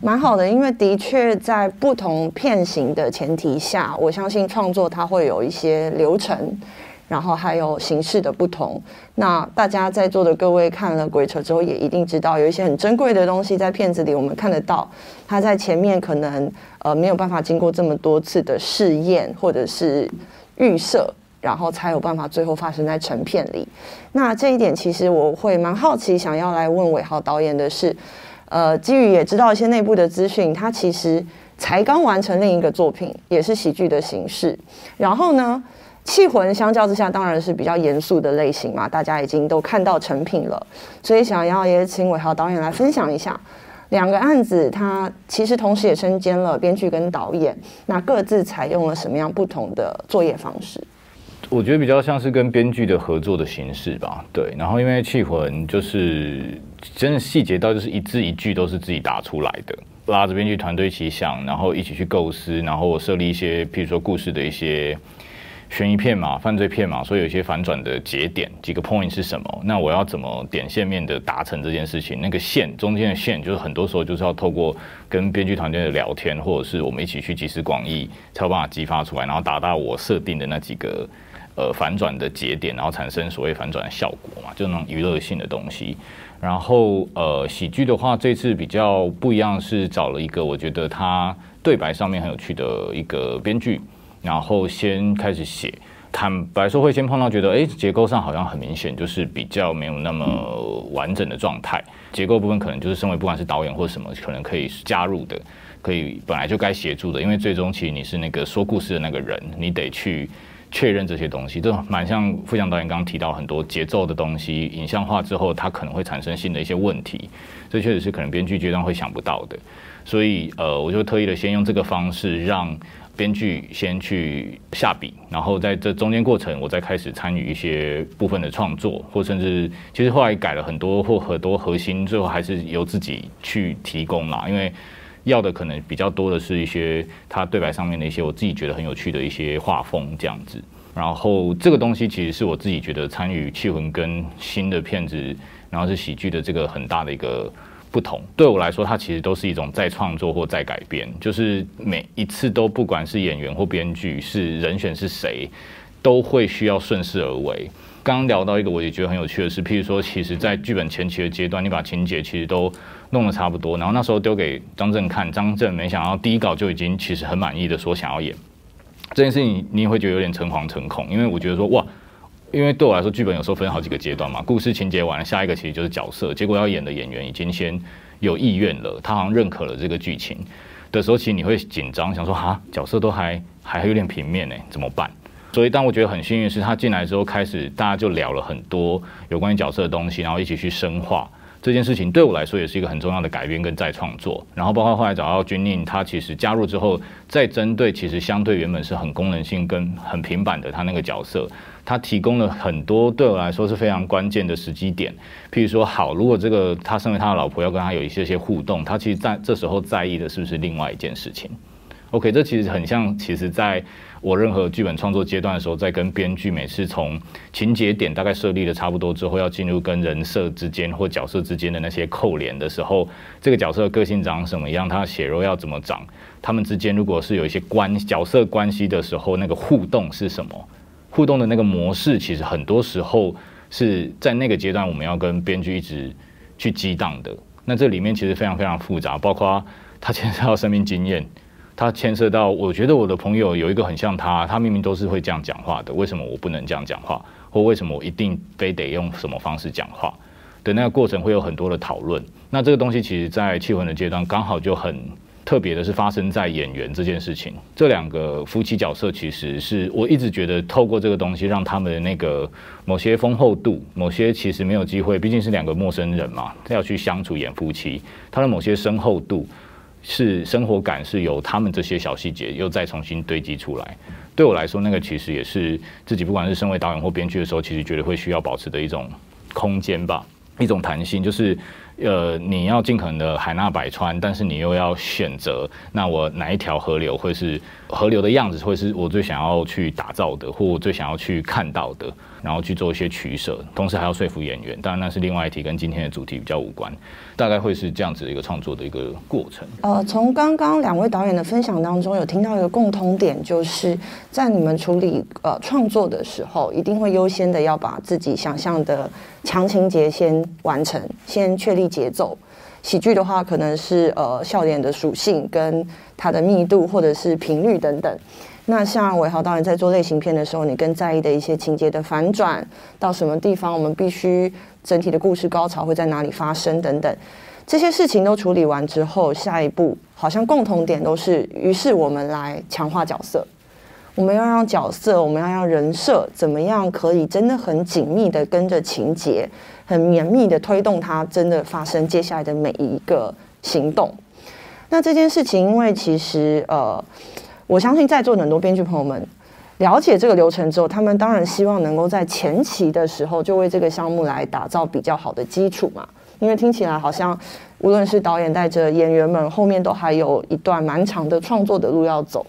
蛮好的，因为的确在不同片型的前提下，我相信创作它会有一些流程，然后还有形式的不同。那大家在座的各位看了《鬼扯》之后，也一定知道有一些很珍贵的东西在片子里，我们看得到。它在前面可能呃没有办法经过这么多次的试验或者是预设，然后才有办法最后发生在成片里。那这一点其实我会蛮好奇，想要来问伟豪导演的是。呃，基于也知道一些内部的资讯，他其实才刚完成另一个作品，也是喜剧的形式。然后呢，《气魂》相较之下当然是比较严肃的类型嘛，大家已经都看到成品了，所以想要也请伟豪导演来分享一下两个案子，他其实同时也身兼了编剧跟导演，那各自采用了什么样不同的作业方式？我觉得比较像是跟编剧的合作的形式吧，对。然后因为《气魂》就是真的细节到就是一字一句都是自己打出来的，拉着编剧团队一起想，然后一起去构思，然后设立一些，譬如说故事的一些悬疑片嘛、犯罪片嘛，所以有些反转的节点，几个 point 是什么？那我要怎么点线面的达成这件事情？那个线中间的线，就是很多时候就是要透过跟编剧团队的聊天，或者是我们一起去集思广益，才有办法激发出来，然后达到我设定的那几个。呃，反转的节点，然后产生所谓反转的效果嘛，就那种娱乐性的东西。然后呃，喜剧的话，这次比较不一样，是找了一个我觉得他对白上面很有趣的一个编剧，然后先开始写。坦白说，会先碰到觉得，哎，结构上好像很明显，就是比较没有那么完整的状态。结构部分可能就是身为不管是导演或什么，可能可以加入的，可以本来就该协助的，因为最终其实你是那个说故事的那个人，你得去。确认这些东西，都蛮像富强导演刚刚提到很多节奏的东西，影像化之后，它可能会产生新的一些问题，这确实是可能编剧阶段会想不到的。所以，呃，我就特意的先用这个方式，让编剧先去下笔，然后在这中间过程，我再开始参与一些部分的创作，或甚至其实后来改了很多或很多核心，最后还是由自己去提供啦，因为。要的可能比较多的是一些他对白上面的一些我自己觉得很有趣的一些画风这样子，然后这个东西其实是我自己觉得参与气魂跟新的片子，然后是喜剧的这个很大的一个不同。对我来说，它其实都是一种再创作或再改编，就是每一次都不管是演员或编剧是人选是谁，都会需要顺势而为。刚刚聊到一个我也觉得很有趣的是，譬如说，其实在剧本前期的阶段，你把情节其实都。弄得差不多，然后那时候丢给张震看，张震没想到第一稿就已经其实很满意的说想要演这件事情，你也会觉得有点诚惶诚恐，因为我觉得说哇，因为对我来说剧本有时候分好几个阶段嘛，故事情节完了，下一个其实就是角色，结果要演的演员已经先有意愿了，他好像认可了这个剧情的时候，其实你会紧张，想说哈，角色都还还有点平面呢，怎么办？所以当我觉得很幸运是他进来之后，开始大家就聊了很多有关于角色的东西，然后一起去深化。这件事情对我来说也是一个很重要的改编跟再创作，然后包括后来找到君宁，他其实加入之后，再针对其实相对原本是很功能性跟很平板的他那个角色，他提供了很多对我来说是非常关键的时机点，譬如说，好，如果这个他身为他的老婆要跟他有一些些互动，他其实在这时候在意的是不是另外一件事情？OK，这其实很像，其实在。我任何剧本创作阶段的时候，在跟编剧每次从情节点大概设立的差不多之后，要进入跟人设之间或角色之间的那些扣连的时候，这个角色个性长什么样，他的血肉要怎么长，他们之间如果是有一些关角色关系的时候，那个互动是什么？互动的那个模式，其实很多时候是在那个阶段我们要跟编剧一直去激荡的。那这里面其实非常非常复杂，包括他牵涉到生命经验。他牵涉到，我觉得我的朋友有一个很像他，他明明都是会这样讲话的，为什么我不能这样讲话？或为什么我一定非得用什么方式讲话？的那个过程会有很多的讨论。那这个东西其实，在气氛的阶段刚好就很特别的是发生在演员这件事情。这两个夫妻角色其实是我一直觉得透过这个东西，让他们的那个某些丰厚度，某些其实没有机会，毕竟是两个陌生人嘛，要去相处演夫妻，他的某些深厚度是生活感是由他们这些小细节又再重新堆积出来。对我来说，那个其实也是自己不管是身为导演或编剧的时候，其实觉得会需要保持的一种空间吧，一种弹性，就是。呃，你要尽可能的海纳百川，但是你又要选择，那我哪一条河流会是河流的样子，会是我最想要去打造的，或我最想要去看到的，然后去做一些取舍，同时还要说服演员。当然，那是另外一题，跟今天的主题比较无关。大概会是这样子的一个创作的一个过程。呃，从刚刚两位导演的分享当中，有听到一个共通点，就是在你们处理呃创作的时候，一定会优先的要把自己想象的强情节先完成，先确立节奏。喜剧的话，可能是呃笑点的属性跟它的密度或者是频率等等。那像伟豪导演在做类型片的时候，你更在意的一些情节的反转到什么地方，我们必须整体的故事高潮会在哪里发生等等，这些事情都处理完之后，下一步好像共同点都是，于是我们来强化角色，我们要让角色，我们要让人设怎么样可以真的很紧密的跟着情节，很绵密的推动它真的发生接下来的每一个行动。那这件事情，因为其实呃。我相信在座的很多编剧朋友们了解这个流程之后，他们当然希望能够在前期的时候就为这个项目来打造比较好的基础嘛。因为听起来好像无论是导演带着演员们，后面都还有一段蛮长的创作的路要走。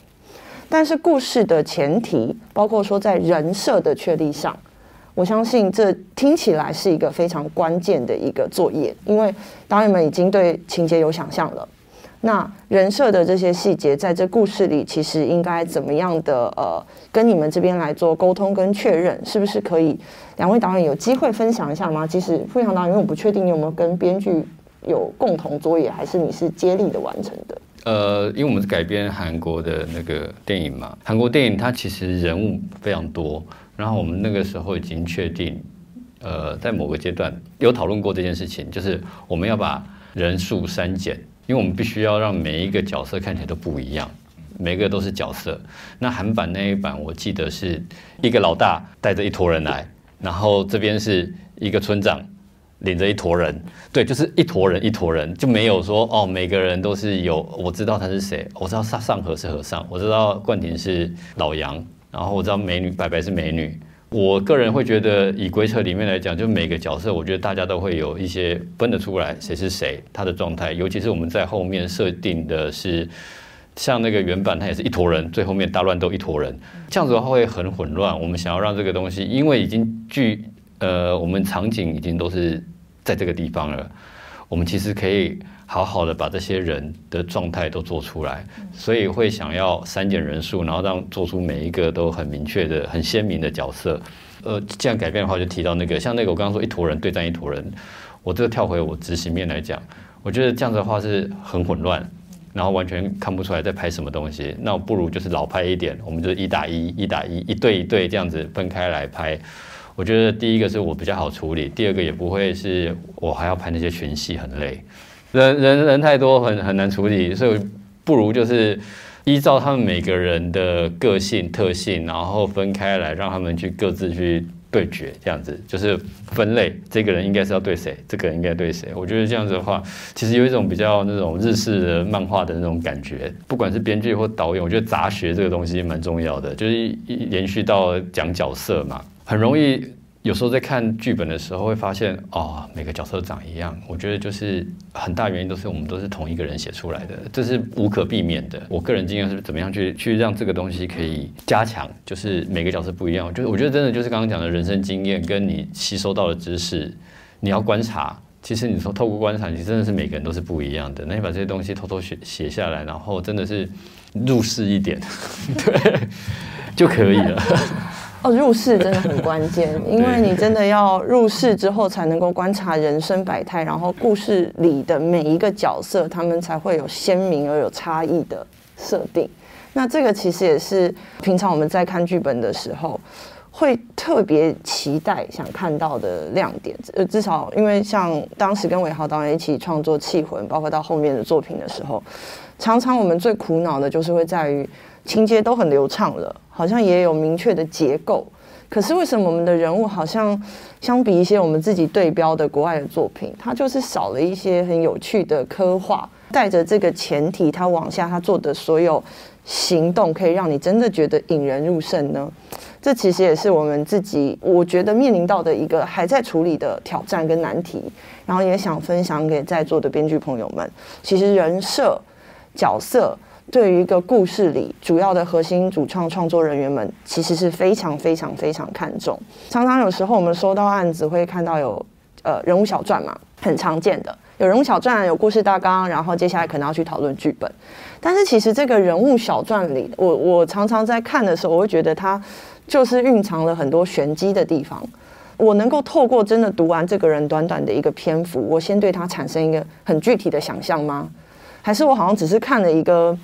但是故事的前提，包括说在人设的确立上，我相信这听起来是一个非常关键的一个作业，因为导演们已经对情节有想象了。那人设的这些细节，在这故事里，其实应该怎么样的呃，跟你们这边来做沟通跟确认，是不是可以？两位导演有机会分享一下吗？即使富强导演，因为我不确定你有没有跟编剧有共同作业，还是你是接力的完成的？呃，因为我们是改编韩国的那个电影嘛，韩国电影它其实人物非常多，然后我们那个时候已经确定，呃，在某个阶段有讨论过这件事情，就是我们要把人数删减。因为我们必须要让每一个角色看起来都不一样，每个都是角色。那韩版那一版，我记得是一个老大带着一坨人来，然后这边是一个村长领着一坨人，对，就是一坨人一坨人，就没有说哦，每个人都是有我知道他是谁，我知道上上河是和尚，我知道冠廷是老杨，然后我知道美女白白是美女。我个人会觉得，以规则里面来讲，就每个角色，我觉得大家都会有一些分得出来谁是谁，他的状态。尤其是我们在后面设定的是，像那个原版，它也是一坨人，最后面大乱斗一坨人，这样子的话会很混乱。我们想要让这个东西，因为已经剧呃，我们场景已经都是在这个地方了，我们其实可以。好好的把这些人的状态都做出来，所以会想要删减人数，然后让做出每一个都很明确的、很鲜明的角色。呃，这样改变的话，就提到那个，像那个我刚刚说一坨人对战一坨人，我这个跳回我执行面来讲，我觉得这样子的话是很混乱，然后完全看不出来在拍什么东西。那我不如就是老拍一点，我们就一打一、一打一、一对一对这样子分开来拍。我觉得第一个是我比较好处理，第二个也不会是我还要拍那些群戏很累。人人人太多，很很难处理，所以不如就是依照他们每个人的个性特性，然后分开来，让他们去各自去对决，这样子就是分类。这个人应该是要对谁，这个人应该对谁。我觉得这样子的话，其实有一种比较那种日式的漫画的那种感觉。不管是编剧或导演，我觉得杂学这个东西蛮重要的，就是延续到讲角色嘛，很容易。有时候在看剧本的时候，会发现哦，每个角色长一样。我觉得就是很大原因都是我们都是同一个人写出来的，这是无可避免的。我个人经验是怎么样去去让这个东西可以加强，就是每个角色不一样。就是我觉得真的就是刚刚讲的人生经验跟你吸收到的知识，你要观察。其实你说透过观察，你真的是每个人都是不一样的。那你把这些东西偷偷写写下来，然后真的是入世一点，对，就可以了。哦，入世真的很关键，因为你真的要入世之后，才能够观察人生百态，然后故事里的每一个角色，他们才会有鲜明而有差异的设定。那这个其实也是平常我们在看剧本的时候，会特别期待想看到的亮点。呃，至少因为像当时跟韦豪导演一起创作《气魂》，包括到后面的作品的时候，常常我们最苦恼的就是会在于情节都很流畅了，好像也有明确的结构。可是为什么我们的人物好像相比一些我们自己对标的国外的作品，它就是少了一些很有趣的刻画？带着这个前提，他往下他做的所有行动，可以让你真的觉得引人入胜呢？这其实也是我们自己我觉得面临到的一个还在处理的挑战跟难题。然后也想分享给在座的编剧朋友们，其实人设角色。对于一个故事里主要的核心主创创作人员们，其实是非常非常非常看重。常常有时候我们收到案子会看到有呃人物小传嘛，很常见的有人物小传，有故事大纲，然后接下来可能要去讨论剧本。但是其实这个人物小传里，我我常常在看的时候，我会觉得它就是蕴藏了很多玄机的地方。我能够透过真的读完这个人短短的一个篇幅，我先对他产生一个很具体的想象吗？还是我好像只是看了一个，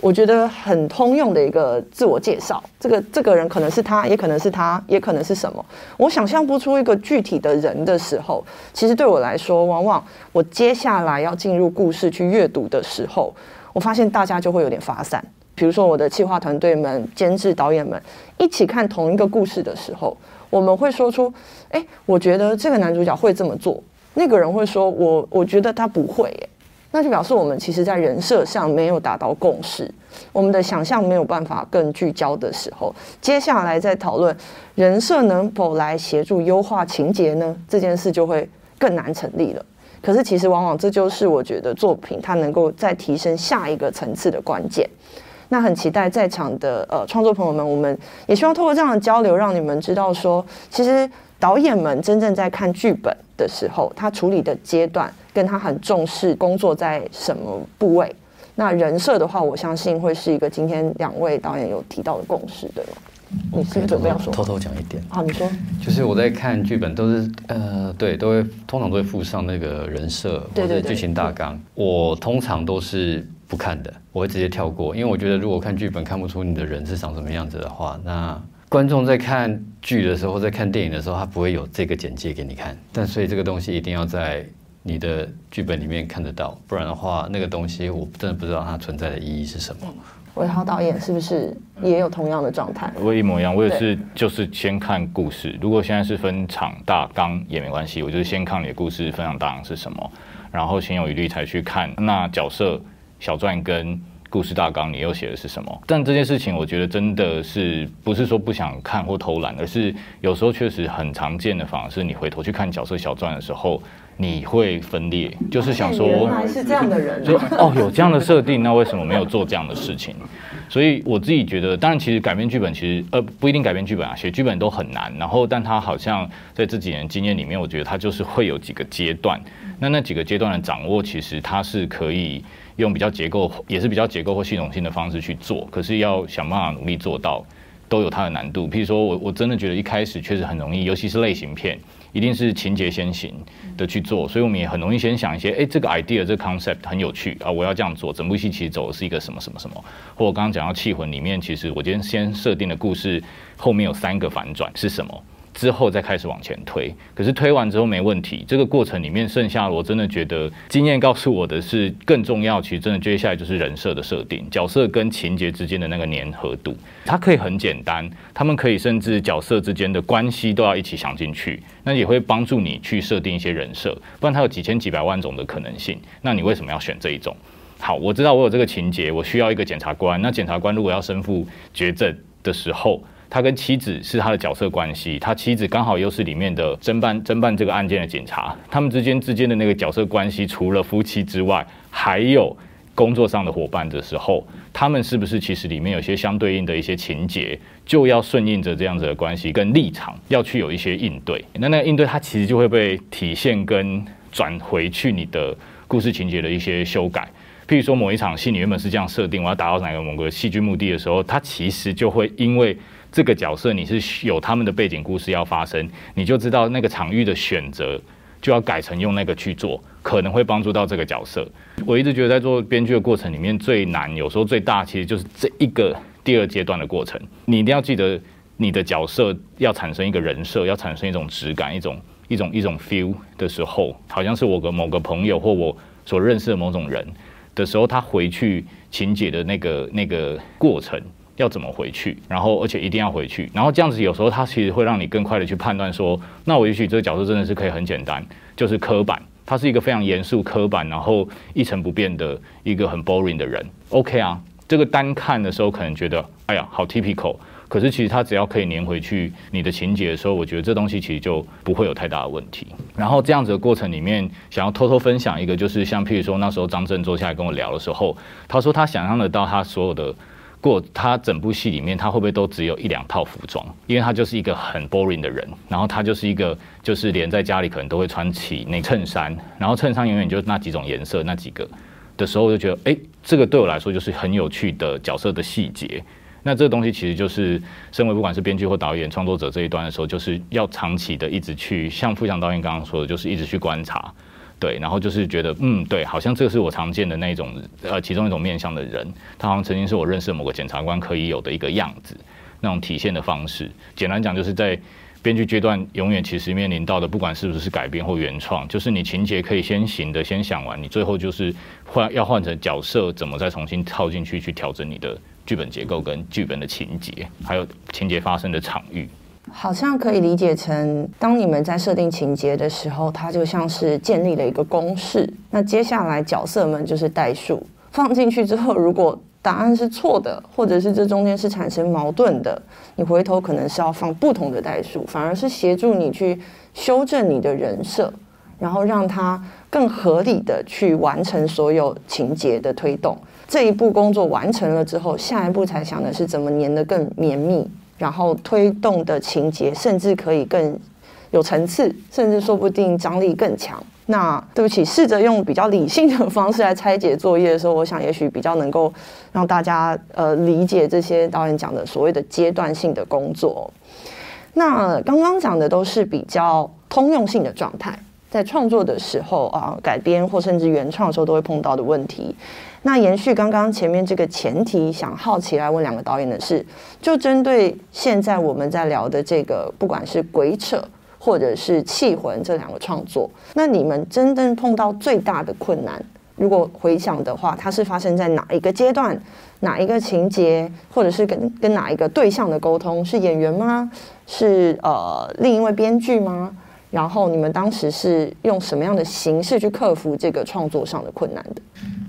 我觉得很通用的一个自我介绍。这个这个人可能是他，也可能是他，也可能是什么。我想象不出一个具体的人的时候，其实对我来说，往往我接下来要进入故事去阅读的时候，我发现大家就会有点发散。比如说我的企划团队们、监制导演们一起看同一个故事的时候，我们会说出：“哎，我觉得这个男主角会这么做。”那个人会说：“我我觉得他不会。”耶。那就表示我们其实，在人设上没有达到共识，我们的想象没有办法更聚焦的时候，接下来在讨论人设能否来协助优化情节呢？这件事就会更难成立了。可是，其实往往这就是我觉得作品它能够再提升下一个层次的关键。那很期待在场的呃创作朋友们，我们也希望透过这样的交流，让你们知道说，其实导演们真正在看剧本的时候，他处理的阶段。跟他很重视工作在什么部位，那人设的话，我相信会是一个今天两位导演有提到的共识，对吗？你是不是准备要说？偷偷讲一点。啊，你说。就是我在看剧本，都是呃，对，都会通常都会附上那个人设或者剧情大纲。我通常都是不看的，我会直接跳过，因为我觉得如果看剧本看不出你的人是长什么样子的话，那观众在看剧的时候，在看电影的时候，他不会有这个简介给你看。但所以这个东西一定要在。你的剧本里面看得到，不然的话，那个东西我真的不知道它存在的意义是什么。韦豪导演是不是也有同样的状态？我一模一样，我也是，就是先看故事。如果现在是分场大纲也没关系，我就是先看你的故事分场大纲是什么，然后心有余力才去看那角色小传跟故事大纲你又写的是什么。但这件事情，我觉得真的是不是说不想看或偷懒，而是有时候确实很常见的，反而是你回头去看角色小传的时候。你会分裂，就是想说，原来是这样的人，哦，有这样的设定，那为什么没有做这样的事情？所以我自己觉得，当然，其实改编剧本，其实呃不一定改编剧本啊，写剧本都很难。然后，但他好像在这几年经验里面，我觉得他就是会有几个阶段。那那几个阶段的掌握，其实他是可以用比较结构，也是比较结构或系统性的方式去做。可是要想办法努力做到，都有它的难度。譬如说我我真的觉得一开始确实很容易，尤其是类型片。一定是情节先行的去做，所以我们也很容易先想一些，哎，这个 idea 这个 concept 很有趣啊，我要这样做。整部戏其实走的是一个什么什么什么，或我刚刚讲到《气魂》里面，其实我今天先设定的故事后面有三个反转是什么？之后再开始往前推，可是推完之后没问题。这个过程里面剩下，我真的觉得经验告诉我的是更重要。其实真的接下来就是人设的设定，角色跟情节之间的那个粘合度，它可以很简单，他们可以甚至角色之间的关系都要一起想进去，那也会帮助你去设定一些人设。不然它有几千几百万种的可能性，那你为什么要选这一种？好，我知道我有这个情节，我需要一个检察官。那检察官如果要身负绝症的时候。他跟妻子是他的角色关系，他妻子刚好又是里面的侦办侦办这个案件的警察，他们之间之间的那个角色关系，除了夫妻之外，还有工作上的伙伴的时候，他们是不是其实里面有些相对应的一些情节，就要顺应着这样子的关系跟立场，要去有一些应对。那那个应对，它其实就会被体现跟转回去你的故事情节的一些修改。譬如说某一场戏，你原本是这样设定，我要达到哪个某个戏剧目的的时候，它其实就会因为这个角色你是有他们的背景故事要发生，你就知道那个场域的选择就要改成用那个去做，可能会帮助到这个角色。我一直觉得在做编剧的过程里面最难，有时候最大其实就是这一个第二阶段的过程。你一定要记得你的角色要产生一个人设，要产生一种质感，一种一种一种 feel 的时候，好像是我跟某个朋友或我所认识的某种人的时候，他回去情节的那个那个过程要怎么回去，然后而且一定要回去，然后这样子有时候他其实会让你更快的去判断说，那我也许这个角色真的是可以很简单，就是刻板。他是一个非常严肃、刻板，然后一成不变的一个很 boring 的人。OK 啊，这个单看的时候可能觉得，哎呀，好 typical。可是其实他只要可以粘回去你的情节的时候，我觉得这东西其实就不会有太大的问题。然后这样子的过程里面，想要偷偷分享一个，就是像譬如说那时候张震坐下来跟我聊的时候，他说他想象得到他所有的。过他整部戏里面，他会不会都只有一两套服装？因为他就是一个很 boring 的人，然后他就是一个就是连在家里可能都会穿起那衬衫，然后衬衫永远就那几种颜色那几个的时候，我就觉得哎，这个对我来说就是很有趣的角色的细节。那这个东西其实就是身为不管是编剧或导演、创作者这一端的时候，就是要长期的一直去像富强导演刚刚说的，就是一直去观察。对，然后就是觉得，嗯，对，好像这是我常见的那种，呃，其中一种面向的人，他好像曾经是我认识的某个检察官可以有的一个样子，那种体现的方式。简单讲，就是在编剧阶段，永远其实面临到的，不管是不是改编或原创，就是你情节可以先行的先想完，你最后就是换要换成角色，怎么再重新套进去，去调整你的剧本结构跟剧本的情节，还有情节发生的场域。好像可以理解成，当你们在设定情节的时候，它就像是建立了一个公式。那接下来角色们就是代数，放进去之后，如果答案是错的，或者是这中间是产生矛盾的，你回头可能是要放不同的代数，反而是协助你去修正你的人设，然后让它更合理的去完成所有情节的推动。这一步工作完成了之后，下一步才想的是怎么粘得更绵密。然后推动的情节甚至可以更有层次，甚至说不定张力更强。那对不起，试着用比较理性的方式来拆解作业的时候，我想也许比较能够让大家呃理解这些导演讲的所谓的阶段性的工作。那刚刚讲的都是比较通用性的状态，在创作的时候啊，改编或甚至原创的时候都会碰到的问题。那延续刚刚前面这个前提，想好奇来问两个导演的是，就针对现在我们在聊的这个，不管是鬼扯或者是气魂这两个创作，那你们真正碰到最大的困难，如果回想的话，它是发生在哪一个阶段、哪一个情节，或者是跟跟哪一个对象的沟通？是演员吗？是呃另一位编剧吗？然后你们当时是用什么样的形式去克服这个创作上的困难的？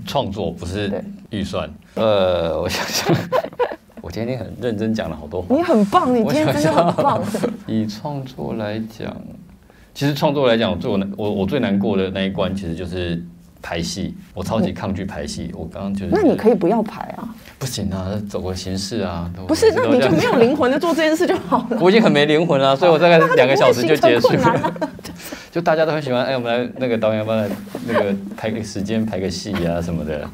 创作不是预算。呃，我想想，我今天很认真讲了好多。你很棒，你今天真的很棒。以创作来讲，其实创作来讲，最我难我我最难过的那一关，其实就是排戏。我超级抗拒排戏。我刚刚就是，那你可以不要排啊。不行啊，走个形式啊。不是，那你就没有灵魂的做这件事就好了。我已经很没灵魂了，所以我大概两个小时就结束了。就大家都很喜欢，哎，我们来那个导演帮那个排个时间，排个戏啊什么的。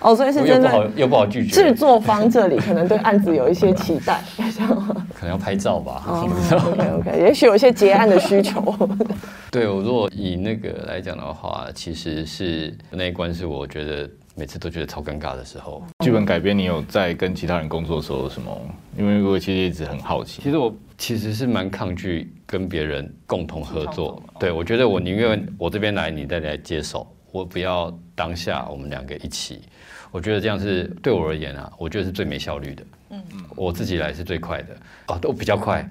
哦，所以是真的又不好拒绝。制作方这里可能对案子有一些期待，可能要拍照吧。OK OK，也许有一些结案的需求。对我如果以那个来讲的话，其实是那一关是我觉得每次都觉得超尴尬的时候。剧本改编，你有在跟其他人工作的时候有什么？因为我其实一直很好奇。其实我其实是蛮抗拒。跟别人共同合作，对我觉得我宁愿我这边来，你再来接手，我不要当下我们两个一起。我觉得这样是对我而言啊，我觉得是最没效率的。嗯嗯，我自己来是最快的，啊，都比较快。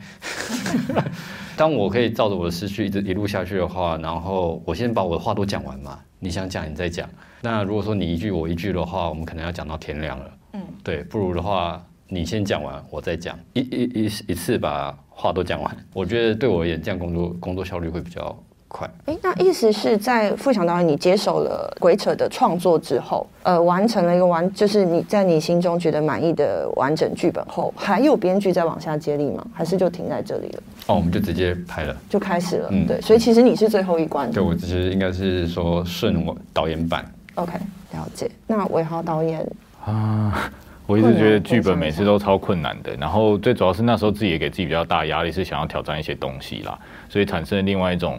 当我可以照着我的思绪一直一路下去的话，然后我先把我的话都讲完嘛，你想讲你再讲。那如果说你一句我一句的话，我们可能要讲到天亮了。嗯，对，不如的话你先讲完，我再讲，一一一一次把。话都讲完，我觉得对我而言，这样工作工作效率会比较快。哎，那意思是在富强导演你接手了鬼扯的创作之后，呃，完成了一个完，就是你在你心中觉得满意的完整剧本后，还有编剧在往下接力吗？还是就停在这里了？哦，我们就直接拍了，就开始了。嗯，对，所以其实你是最后一关。对，我其实应该是说顺我导演版。OK，了解。那韦豪导演啊。我一直觉得剧本每次都超困难的，然后最主要是那时候自己也给自己比较大压力，是想要挑战一些东西啦，所以产生了另外一种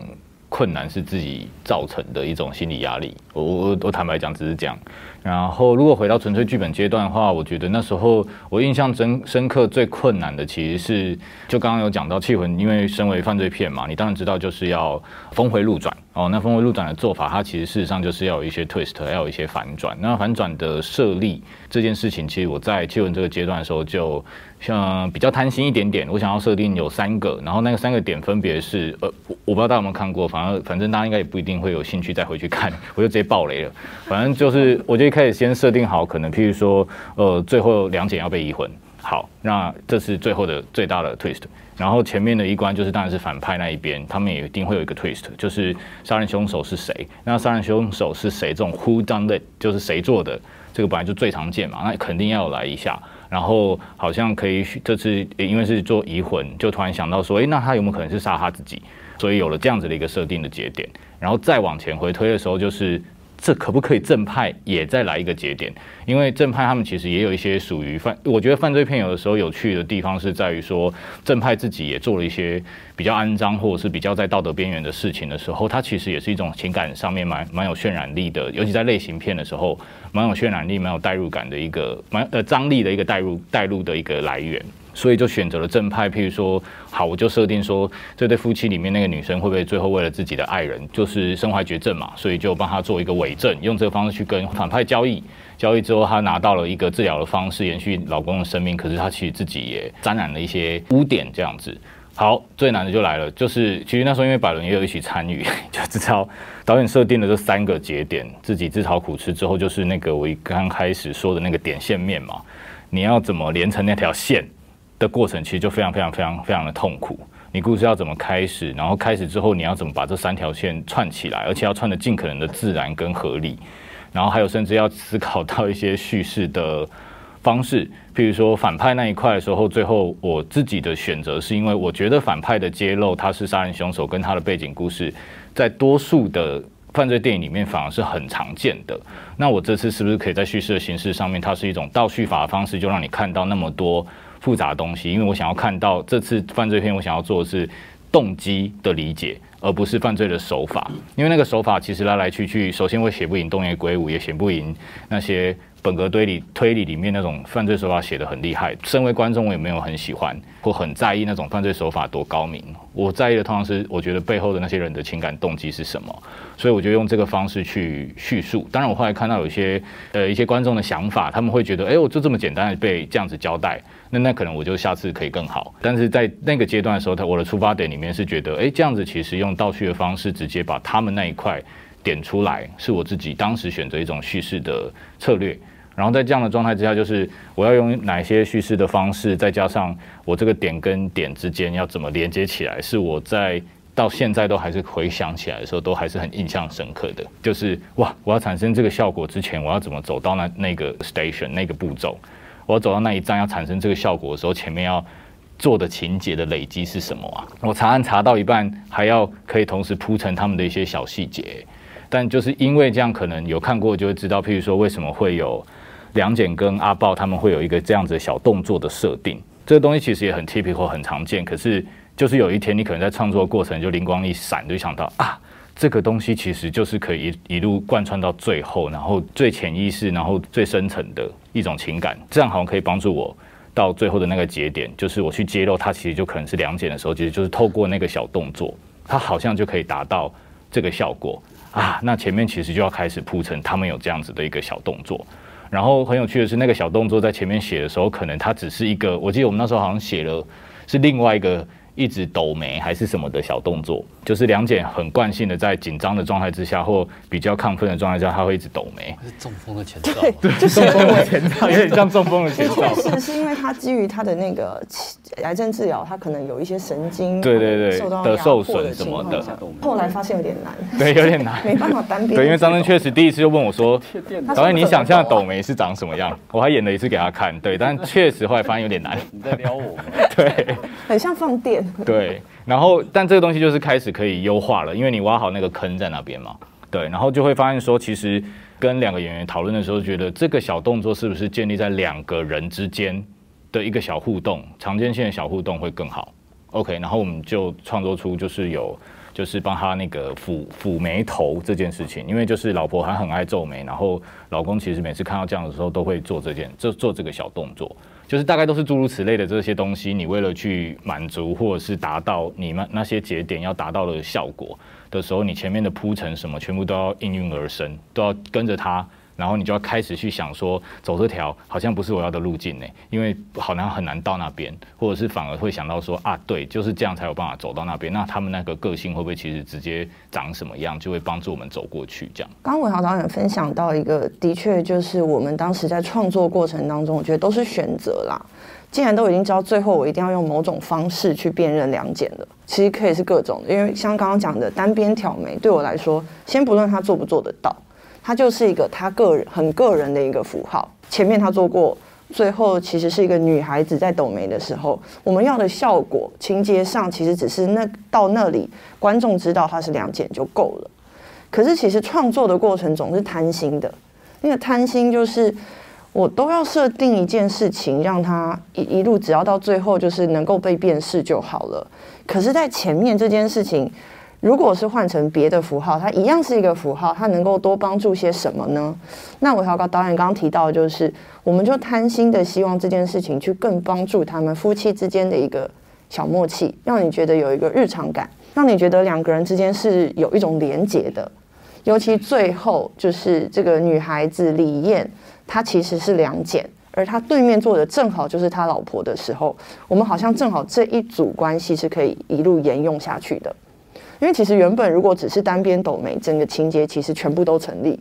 困难是自己造成的一种心理压力。我我我坦白讲，只是讲。然后，如果回到纯粹剧本阶段的话，我觉得那时候我印象深深刻最困难的其实是，就刚刚有讲到《气魂》，因为身为犯罪片嘛，你当然知道就是要峰回路转哦。那峰回路转的做法，它其实事实上就是要有一些 twist，要有一些反转。那反转的设立这件事情，其实我在《气魂》这个阶段的时候，就像比较贪心一点点，我想要设定有三个，然后那个三个点分别是，呃，我我不知道大家有没有看过，反正反正大家应该也不一定会有兴趣再回去看，我就直接爆雷了。反正就是我觉得得。可以先设定好，可能譬如说，呃，最后两检要被移魂，好，那这是最后的最大的 twist。然后前面的一关就是当然是反派那一边，他们也一定会有一个 twist，就是杀人凶手是谁？那杀人凶手是谁？这种 who done it 就是谁做的？这个本来就最常见嘛，那肯定要来一下。然后好像可以这次因为是做移魂，就突然想到说，诶，那他有没有可能是杀他自己？所以有了这样子的一个设定的节点。然后再往前回推的时候，就是。这可不可以正派也再来一个节点？因为正派他们其实也有一些属于犯，我觉得犯罪片有的时候有趣的地方是在于说，正派自己也做了一些比较肮脏或者是比较在道德边缘的事情的时候，它其实也是一种情感上面蛮蛮有渲染力的，尤其在类型片的时候，蛮有渲染力、蛮有代入感的一个蛮呃张力的一个代入代入的一个来源。所以就选择了正派，譬如说，好，我就设定说，这对夫妻里面那个女生会不会最后为了自己的爱人，就是身怀绝症嘛，所以就帮他做一个伪证，用这个方式去跟反派交易，交易之后，她拿到了一个治疗的方式，延续老公的生命，可是她其实自己也沾染了一些污点，这样子。好，最难的就来了，就是其实那时候因为百伦也有一起参与，就知道导演设定的这三个节点，自己自讨苦吃之后，就是那个我刚开始说的那个点线面嘛，你要怎么连成那条线？的过程其实就非常非常非常非常的痛苦。你故事要怎么开始，然后开始之后你要怎么把这三条线串起来，而且要串的尽可能的自然跟合理。然后还有甚至要思考到一些叙事的方式，譬如说反派那一块的时候，最后我自己的选择是因为我觉得反派的揭露他是杀人凶手跟他的背景故事，在多数的犯罪电影里面反而是很常见的。那我这次是不是可以在叙事的形式上面，它是一种倒叙法的方式，就让你看到那么多。复杂的东西，因为我想要看到这次犯罪片，我想要做的是动机的理解，而不是犯罪的手法。因为那个手法其实来来去去，首先我写不赢东野圭吾，也写不赢那些本格推理推理里面那种犯罪手法写的很厉害。身为观众，我也没有很喜欢或很在意那种犯罪手法多高明。我在意的通常是我觉得背后的那些人的情感动机是什么。所以我就用这个方式去叙述。当然，我后来看到有些呃一些观众的想法，他们会觉得，哎，我就这么简单的被这样子交代。那那可能我就下次可以更好，但是在那个阶段的时候，他我的出发点里面是觉得，哎，这样子其实用倒叙的方式直接把他们那一块点出来，是我自己当时选择一种叙事的策略。然后在这样的状态之下，就是我要用哪些叙事的方式，再加上我这个点跟点之间要怎么连接起来，是我在到现在都还是回想起来的时候，都还是很印象深刻的。就是哇，我要产生这个效果之前，我要怎么走到那那个 station 那个步骤？我要走到那一站要产生这个效果的时候，前面要做的情节的累积是什么啊？我查案查到一半，还要可以同时铺成他们的一些小细节。但就是因为这样，可能有看过就会知道，譬如说为什么会有梁简跟阿豹他们会有一个这样子的小动作的设定。这个东西其实也很 typical 很常见，可是就是有一天你可能在创作过程就灵光一闪，就想到啊。这个东西其实就是可以一路贯穿到最后，然后最潜意识，然后最深层的一种情感，这样好像可以帮助我到最后的那个节点，就是我去揭露它，其实就可能是两检的时候，其实就是透过那个小动作，它好像就可以达到这个效果啊。那前面其实就要开始铺陈，他们有这样子的一个小动作，然后很有趣的是，那个小动作在前面写的时候，可能它只是一个，我记得我们那时候好像写了是另外一个。一直抖眉还是什么的小动作，就是梁简很惯性的在紧张的状态之下，或比较亢奋的状态下，他会一直抖眉。是中风的前兆，对，就是中风的前兆，有点像中风的前兆。是 是因为他基于他的那个癌症治疗，他可能有一些神经对对对受到的受损什么的。后来发现有点难，对，有点难，没办法单边。对，因为张真确实第一次就问我说：“导演，你想象斗眉是长什么样？”我还演了一次给他看，对，但确实后来发现有点难。你在撩我吗？对，很像放电。对。然后，但这个东西就是开始可以优化了，因为你挖好那个坑在那边嘛，对，然后就会发现说，其实跟两个演员讨论的时候，觉得这个小动作是不是建立在两个人之间的一个小互动，常见性的小互动会更好。OK，然后我们就创作出就是有。就是帮他那个抚抚眉头这件事情，因为就是老婆还很爱皱眉，然后老公其实每次看到这样的时候都会做这件就做这个小动作，就是大概都是诸如此类的这些东西，你为了去满足或者是达到你们那些节点要达到的效果的时候，你前面的铺陈什么全部都要应运而生，都要跟着他。然后你就要开始去想说，走这条好像不是我要的路径呢，因为好像很难到那边，或者是反而会想到说啊，对，就是这样才有办法走到那边。那他们那个个性会不会其实直接长什么样，就会帮助我们走过去？这样。刚刚伟豪导演分享到一个，的确就是我们当时在创作过程当中，我觉得都是选择啦。既然都已经知道最后我一定要用某种方式去辨认两检了，其实可以是各种，因为像刚刚讲的单边挑眉，对我来说，先不论他做不做得到。它就是一个他个人很个人的一个符号。前面他做过，最后其实是一个女孩子在抖眉的时候，我们要的效果情节上其实只是那到那里观众知道它是两件就够了。可是其实创作的过程总是贪心的，那个贪心就是我都要设定一件事情，让它一一路只要到最后就是能够被辨识就好了。可是，在前面这件事情。如果是换成别的符号，它一样是一个符号，它能够多帮助些什么呢？那我要告导演刚刚提到，就是我们就贪心的希望这件事情去更帮助他们夫妻之间的一个小默契，让你觉得有一个日常感，让你觉得两个人之间是有一种连结的。尤其最后就是这个女孩子李艳，她其实是两检，而她对面坐的正好就是他老婆的时候，我们好像正好这一组关系是可以一路沿用下去的。因为其实原本如果只是单边抖眉，整个情节其实全部都成立。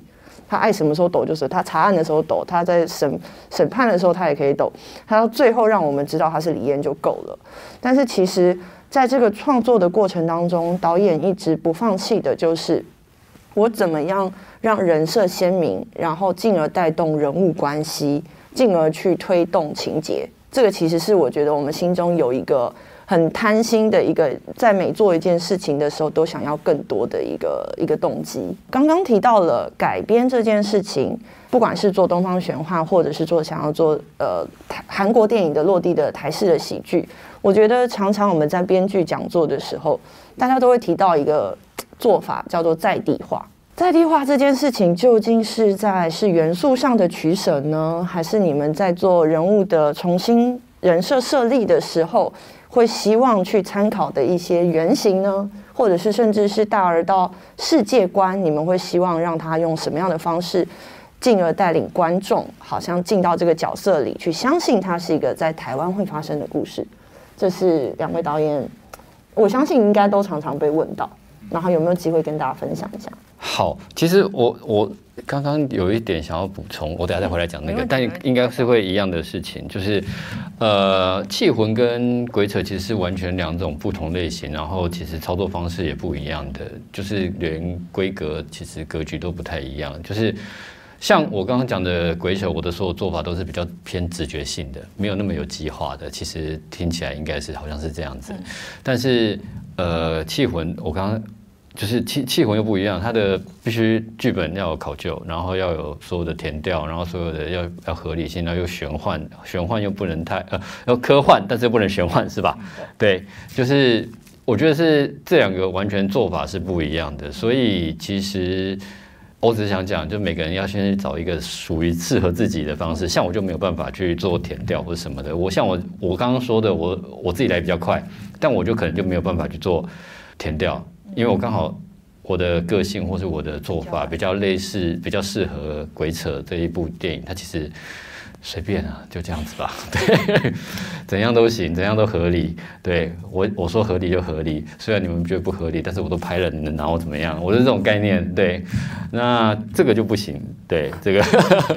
他爱什么时候抖就是他查案的时候抖，他在审审判的时候他也可以抖，他到最后让我们知道他是李嫣就够了。但是其实在这个创作的过程当中，导演一直不放弃的就是我怎么样让人设鲜明，然后进而带动人物关系，进而去推动情节。这个其实是我觉得我们心中有一个。很贪心的一个，在每做一件事情的时候，都想要更多的一个一个动机。刚刚提到了改编这件事情，不管是做东方玄幻，或者是做想要做呃韩国电影的落地的台式的喜剧，我觉得常常我们在编剧讲座的时候，大家都会提到一个做法，叫做在地化。在地化这件事情，究竟是在是元素上的取舍呢，还是你们在做人物的重新人设设立的时候？会希望去参考的一些原型呢，或者是甚至是大而到世界观，你们会希望让他用什么样的方式，进而带领观众，好像进到这个角色里去，相信它是一个在台湾会发生的故事。这是两位导演，我相信应该都常常被问到，然后有没有机会跟大家分享一下？好，其实我我。刚刚有一点想要补充，我等下再回来讲那个，但应该是会一样的事情，就是，呃，气魂跟鬼扯其实是完全两种不同类型，然后其实操作方式也不一样的，就是连规格其实格局都不太一样，就是像我刚刚讲的鬼扯，我的所有做法都是比较偏直觉性的，没有那么有计划的，其实听起来应该是好像是这样子，但是呃，气魂我刚刚。就是气气魂又不一样，它的必须剧本要有考究，然后要有所有的填调，然后所有的要要合理性，然后又玄幻，玄幻又不能太呃要科幻，但是又不能玄幻，是吧？对，就是我觉得是这两个完全做法是不一样的，所以其实我只是想讲，就每个人要先找一个属于适合自己的方式，像我就没有办法去做填调或者什么的，我像我我刚刚说的，我我自己来比较快，但我就可能就没有办法去做填调。因为我刚好我的个性或是我的做法比较类似，比较适合鬼扯这一部电影，它其实随便啊，就这样子吧，对，怎样都行，怎样都合理。对我我说合理就合理，虽然你们觉得不合理，但是我都拍了，你能拿我怎么样？我是这种概念，对。那这个就不行，对这个，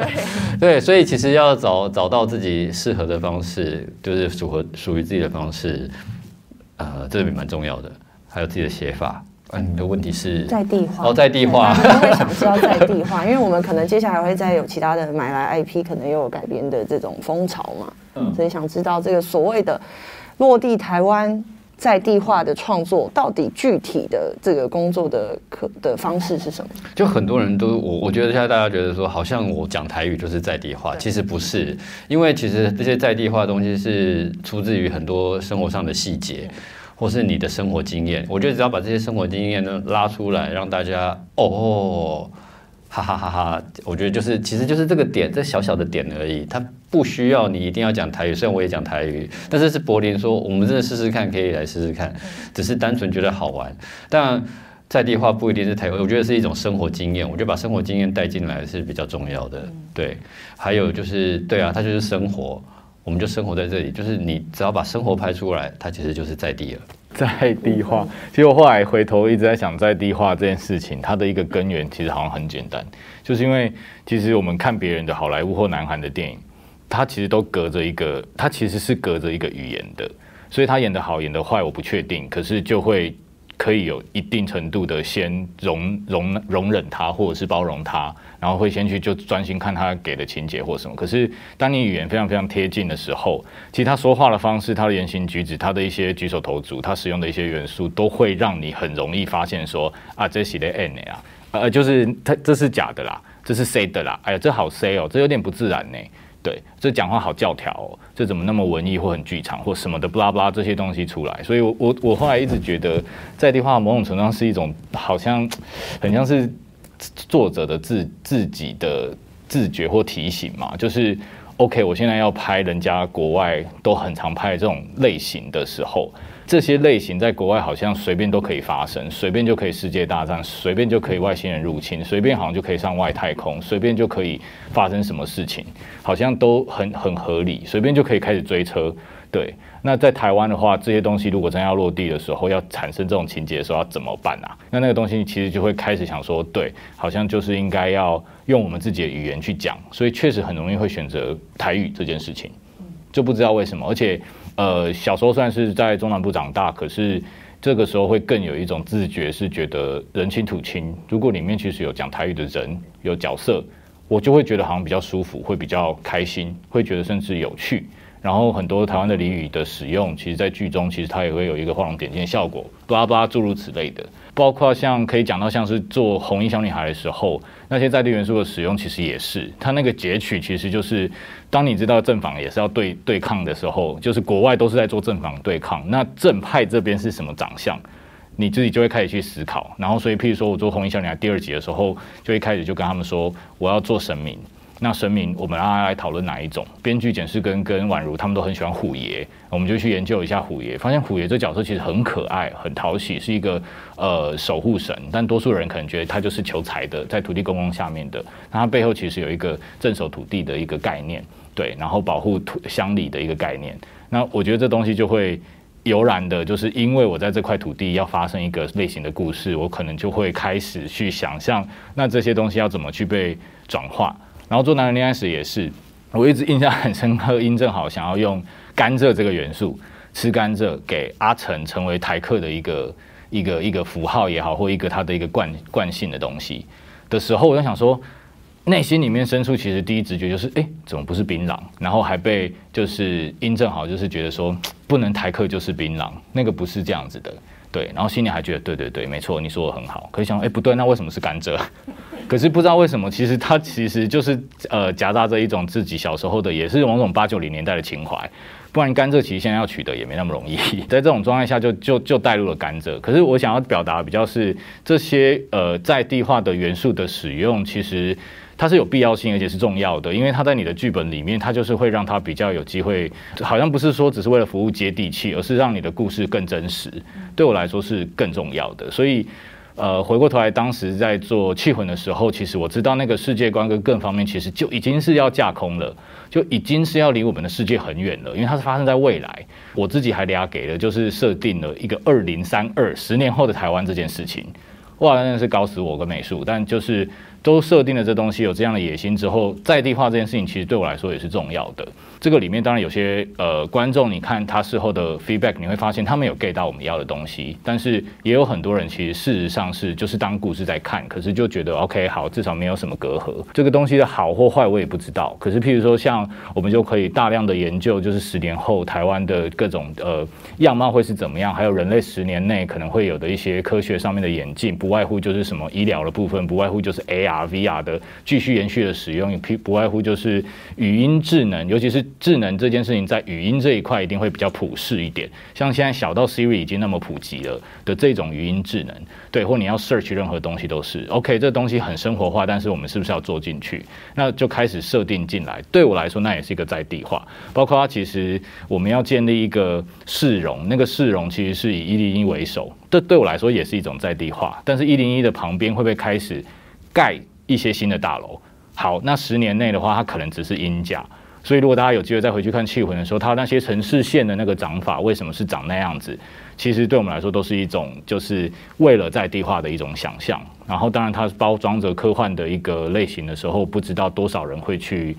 对，所以其实要找找到自己适合的方式，就是符合属于自己的方式，呃，这个蛮重要的。还有自己的写法，嗯，你的问题是在地化。哦，在地化，我会想知道在地化，因为我们可能接下来会再有其他的买来 IP，可能又有改编的这种风潮嘛，嗯，所以想知道这个所谓的落地台湾在地化的创作，到底具体的这个工作的可的方式是什么？就很多人都我我觉得现在大家觉得说，好像我讲台语就是在地化，其实不是，因为其实这些在地化的东西是出自于很多生活上的细节。或是你的生活经验。我觉得只要把这些生活经验呢拉出来，让大家哦，哈哈哈哈！我觉得就是其实就是这个点，这小小的点而已，它不需要你一定要讲台语。虽然我也讲台语，但是是柏林说我们真的试试看，可以来试试看，只是单纯觉得好玩。但在地化不一定是台湾，我觉得是一种生活经验。我觉得把生活经验带进来是比较重要的。对，还有就是对啊，它就是生活。我们就生活在这里，就是你只要把生活拍出来，它其实就是在地了。在地化，其实我后来回头一直在想，在地化这件事情，它的一个根源其实好像很简单，就是因为其实我们看别人的好莱坞或南韩的电影，它其实都隔着一个，它其实是隔着一个语言的，所以他演的好演的坏我不确定，可是就会。可以有一定程度的先容容容忍他，或者是包容他，然后会先去就专心看他给的情节或什么。可是当你语言非常非常贴近的时候，其实他说话的方式、他的言行举止、他的一些举手投足、他使用的一些元素，都会让你很容易发现说啊，这是的 N 啊，呃，就是他这是假的啦，这是 C 的啦，哎呀，这好 C 哦，这有点不自然呢。对，这讲话好教条哦，这怎么那么文艺或很剧场或什么的，不拉不拉这些东西出来，所以，我我我后来一直觉得，在地化某种程度上是一种，好像很像是作者的自自己的自觉或提醒嘛，就是 OK，我现在要拍人家国外都很常拍这种类型的时候。这些类型在国外好像随便都可以发生，随便就可以世界大战，随便就可以外星人入侵，随便好像就可以上外太空，随便就可以发生什么事情，好像都很很合理，随便就可以开始追车。对，那在台湾的话，这些东西如果真要落地的时候，要产生这种情节的时候，要怎么办啊？那那个东西其实就会开始想说，对，好像就是应该要用我们自己的语言去讲，所以确实很容易会选择台语这件事情，就不知道为什么，而且。呃，小时候算是在中南部长大，可是这个时候会更有一种自觉，是觉得人亲土亲。如果里面其实有讲台语的人，有角色，我就会觉得好像比较舒服，会比较开心，会觉得甚至有趣。然后很多台湾的俚语的使用，其实在剧中其实它也会有一个画龙点睛的效果，巴拉巴拉诸如此类的。包括像可以讲到像是做红衣小女孩的时候，那些在地元素的使用，其实也是它那个截取，其实就是当你知道正反也是要对对抗的时候，就是国外都是在做正反对抗，那正派这边是什么长相，你自己就会开始去思考。然后所以，譬如说我做红衣小女孩第二集的时候，就一开始就跟他们说，我要做神明。那神明，我们让他来讨论哪一种？编剧简世根跟宛如他们都很喜欢虎爷，我们就去研究一下虎爷，发现虎爷这角色其实很可爱、很讨喜，是一个呃守护神。但多数人可能觉得他就是求财的，在土地公公下面的。那他背后其实有一个镇守土地的一个概念，对，然后保护土乡里的一个概念。那我觉得这东西就会油然的，就是因为我在这块土地要发生一个类型的故事，我可能就会开始去想象，那这些东西要怎么去被转化。然后做男人恋爱时也是，我一直印象很深刻。殷正好想要用甘蔗这个元素，吃甘蔗给阿成成为台客的一个一个一个符号也好，或一个他的一个惯惯性的东西的时候，我就想说，内心里面深处其实第一直觉就是，哎，怎么不是槟榔？然后还被就是殷正好就是觉得说，不能台客就是槟榔，那个不是这样子的。对，然后心里还觉得对对对，没错，你说的很好。可是想，哎，不对，那为什么是甘蔗？可是不知道为什么，其实它其实就是呃夹杂着一种自己小时候的，也是某种八九零年代的情怀。不然甘蔗其实现在要取得也没那么容易。在这种状态下，就就就带入了甘蔗。可是我想要表达比较是这些呃在地化的元素的使用，其实。它是有必要性，而且是重要的，因为它在你的剧本里面，它就是会让它比较有机会，好像不是说只是为了服务接地气，而是让你的故事更真实。对我来说是更重要的。所以，呃，回过头来，当时在做气魂的时候，其实我知道那个世界观跟各方面，其实就已经是要架空了，就已经是要离我们的世界很远了，因为它是发生在未来。我自己还俩给了，就是设定了一个二零三二十年后的台湾这件事情。哇，真的是搞死我跟美术，但就是。都设定了这东西有这样的野心之后，在地化这件事情其实对我来说也是重要的。这个里面当然有些呃观众，你看他事后的 feedback，你会发现他们有 get 到我们要的东西，但是也有很多人其实事实上是就是当故事在看，可是就觉得 OK 好，至少没有什么隔阂。这个东西的好或坏我也不知道。可是譬如说像我们就可以大量的研究，就是十年后台湾的各种呃样貌会是怎么样，还有人类十年内可能会有的一些科学上面的演进，不外乎就是什么医疗的部分，不外乎就是 AI。AR、VR 的继续延续的使用，不不外乎就是语音智能，尤其是智能这件事情，在语音这一块一定会比较普适一点。像现在小到 Siri 已经那么普及了的这种语音智能，对，或你要 search 任何东西都是 OK，这东西很生活化，但是我们是不是要做进去？那就开始设定进来。对我来说，那也是一个在地化。包括它其实我们要建立一个市容，那个市容其实是以一零一为首。这对我来说也是一种在地化，但是一零一的旁边会不会开始盖一些新的大楼？好，那十年内的话，它可能只是阴价。所以如果大家有机会再回去看气魂的时候，它那些城市线的那个长法，为什么是长那样子？其实对我们来说都是一种，就是为了在地化的一种想象。然后当然它包装着科幻的一个类型的时候，不知道多少人会去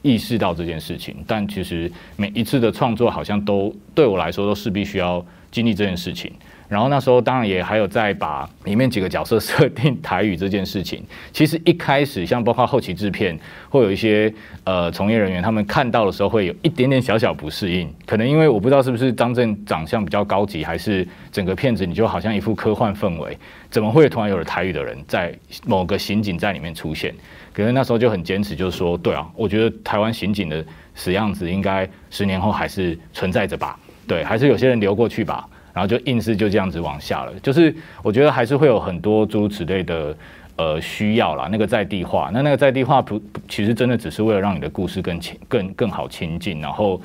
意识到这件事情。但其实每一次的创作，好像都对我来说都势必需要经历这件事情。然后那时候当然也还有在把里面几个角色设定台语这件事情。其实一开始像包括后期制片，会有一些呃从业人员他们看到的时候会有一点点小小不适应，可能因为我不知道是不是张震长相比较高级，还是整个片子你就好像一副科幻氛围，怎么会突然有了台语的人在某个刑警在里面出现？可能那时候就很坚持，就是说，对啊，我觉得台湾刑警的死样子应该十年后还是存在着吧？对，还是有些人流过去吧？然后就硬是就这样子往下了，就是我觉得还是会有很多诸如此类的呃需要啦。那个在地化，那那个在地化不其实真的只是为了让你的故事更亲、更更好亲近，然后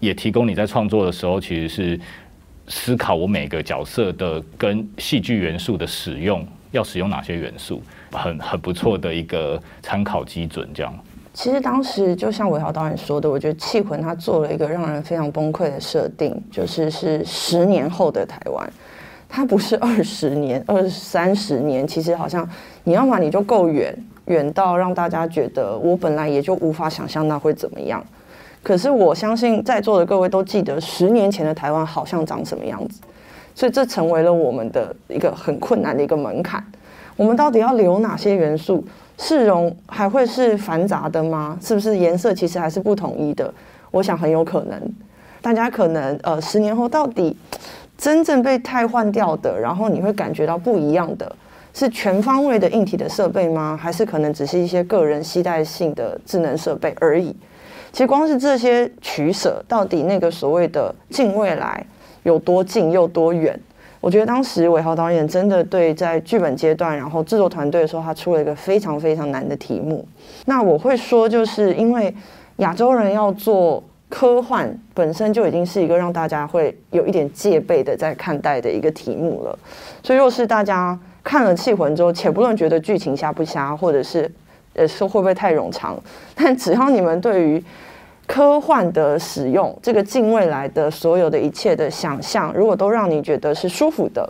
也提供你在创作的时候其实是思考我每个角色的跟戏剧元素的使用要使用哪些元素，很很不错的一个参考基准，这样。其实当时就像韦豪导演说的，我觉得《气魂》他做了一个让人非常崩溃的设定，就是是十年后的台湾，它不是二十年、二三十年。其实好像你要么你就够远，远到让大家觉得我本来也就无法想象那会怎么样。可是我相信在座的各位都记得十年前的台湾好像长什么样子，所以这成为了我们的一个很困难的一个门槛。我们到底要留哪些元素？市容还会是繁杂的吗？是不是颜色其实还是不统一的？我想很有可能。大家可能呃，十年后到底真正被汰换掉的，然后你会感觉到不一样的，是全方位的硬体的设备吗？还是可能只是一些个人携带性的智能设备而已？其实光是这些取舍，到底那个所谓的近未来有多近又多远？我觉得当时韦豪导演真的对在剧本阶段，然后制作团队的时候，他出了一个非常非常难的题目。那我会说，就是因为亚洲人要做科幻，本身就已经是一个让大家会有一点戒备的在看待的一个题目了。所以，若是大家看了《气魂》之后，且不论觉得剧情瞎不瞎，或者是呃说会不会太冗长，但只要你们对于科幻的使用，这个近未来的所有的一切的想象，如果都让你觉得是舒服的，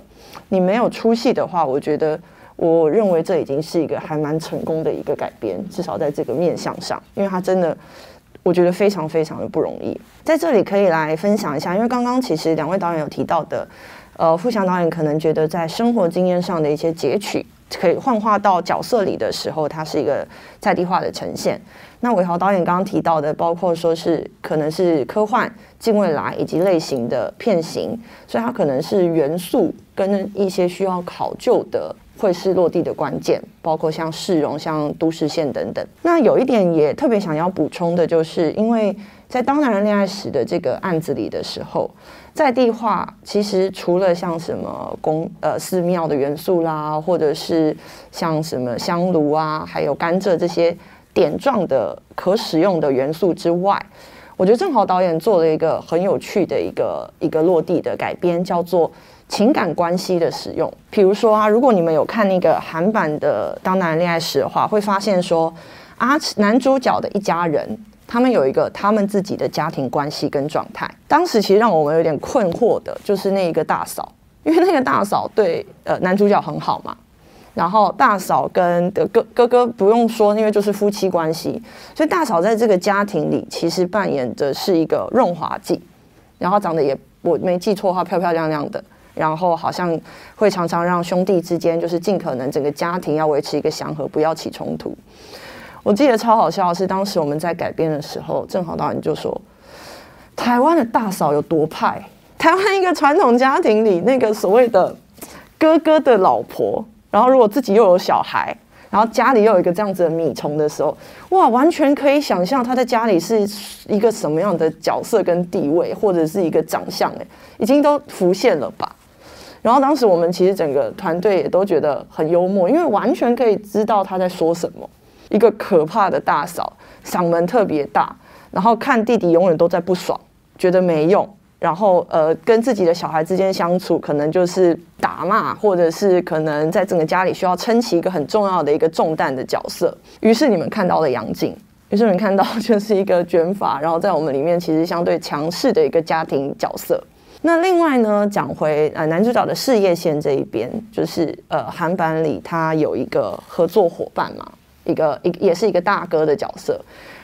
你没有出戏的话，我觉得，我认为这已经是一个还蛮成功的一个改编，至少在这个面向上，因为它真的，我觉得非常非常的不容易。在这里可以来分享一下，因为刚刚其实两位导演有提到的，呃，富祥导演可能觉得在生活经验上的一些截取，可以幻化到角色里的时候，它是一个在地化的呈现。那韦豪导演刚刚提到的，包括说是可能是科幻、近未来以及类型的片型，所以它可能是元素跟一些需要考究的会是落地的关键，包括像市容、像都市线等等。那有一点也特别想要补充的，就是因为在《当男人恋爱时》的这个案子里的时候，在地化其实除了像什么宫呃寺庙的元素啦，或者是像什么香炉啊，还有甘蔗这些。点状的可使用的元素之外，我觉得正好导演做了一个很有趣的一个一个落地的改编，叫做情感关系的使用。比如说啊，如果你们有看那个韩版的《当男人恋爱时》的话，会发现说啊，男主角的一家人，他们有一个他们自己的家庭关系跟状态。当时其实让我们有点困惑的，就是那一个大嫂，因为那个大嫂对呃男主角很好嘛。然后大嫂跟的哥哥哥不用说，因为就是夫妻关系，所以大嫂在这个家庭里其实扮演的是一个润滑剂，然后长得也我没记错的话漂漂亮亮的，然后好像会常常让兄弟之间就是尽可能整个家庭要维持一个祥和，不要起冲突。我记得超好笑的是，当时我们在改编的时候，正好导演就说，台湾的大嫂有多派，台湾一个传统家庭里那个所谓的哥哥的老婆。然后，如果自己又有小孩，然后家里又有一个这样子的米虫的时候，哇，完全可以想象他在家里是一个什么样的角色跟地位，或者是一个长相，哎，已经都浮现了吧。然后当时我们其实整个团队也都觉得很幽默，因为完全可以知道他在说什么。一个可怕的大嫂，嗓门特别大，然后看弟弟永远都在不爽，觉得没用。然后呃，跟自己的小孩之间相处，可能就是打骂，或者是可能在整个家里需要撑起一个很重要的一个重担的角色。于是你们看到了杨静，于是你们看到就是一个卷发，然后在我们里面其实相对强势的一个家庭角色。那另外呢，讲回呃男主角的事业线这一边，就是呃韩版里他有一个合作伙伴嘛，一个一也是一个大哥的角色，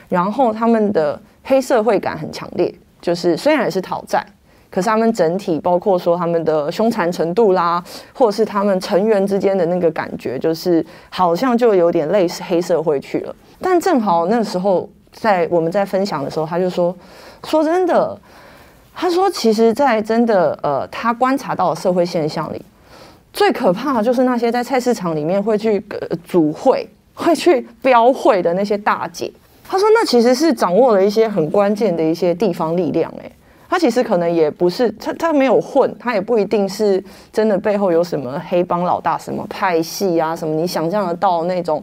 然后他们的黑社会感很强烈。就是虽然也是讨债，可是他们整体包括说他们的凶残程度啦，或者是他们成员之间的那个感觉，就是好像就有点类似黑社会去了。但正好那时候在我们在分享的时候，他就说：“说真的，他说其实，在真的呃，他观察到的社会现象里，最可怕的就是那些在菜市场里面会去呃组会、会去标会的那些大姐。”他说：“那其实是掌握了一些很关键的一些地方力量，哎，他其实可能也不是他，他没有混，他也不一定是真的背后有什么黑帮老大、什么派系啊，什么你想象得到那种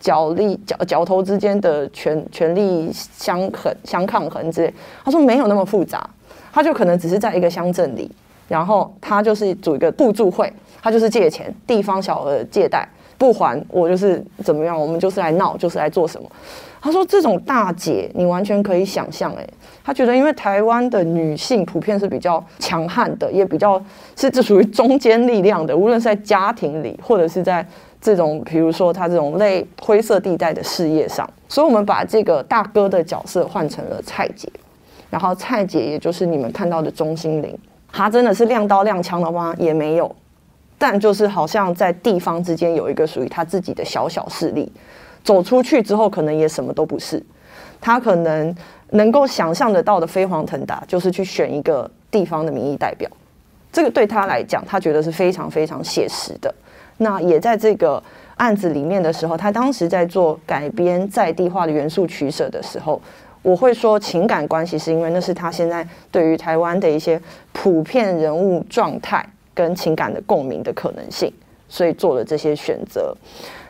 角力角角头之间的权权力相衡相抗衡之类。他说没有那么复杂，他就可能只是在一个乡镇里，然后他就是组一个互助会，他就是借钱，地方小额借贷不还，我就是怎么样，我们就是来闹，就是来做什么。”他说：“这种大姐，你完全可以想象。哎，他觉得，因为台湾的女性普遍是比较强悍的，也比较是这属于中间力量的，无论是在家庭里，或者是在这种，比如说他这种类灰色地带的事业上。所以，我们把这个大哥的角色换成了蔡姐，然后蔡姐也就是你们看到的钟心凌，她真的是亮刀亮枪的吗？也没有，但就是好像在地方之间有一个属于他自己的小小势力。”走出去之后，可能也什么都不是。他可能能够想象得到的飞黄腾达，就是去选一个地方的民意代表。这个对他来讲，他觉得是非常非常写实的。那也在这个案子里面的时候，他当时在做改编在地化的元素取舍的时候，我会说情感关系，是因为那是他现在对于台湾的一些普遍人物状态跟情感的共鸣的可能性，所以做了这些选择。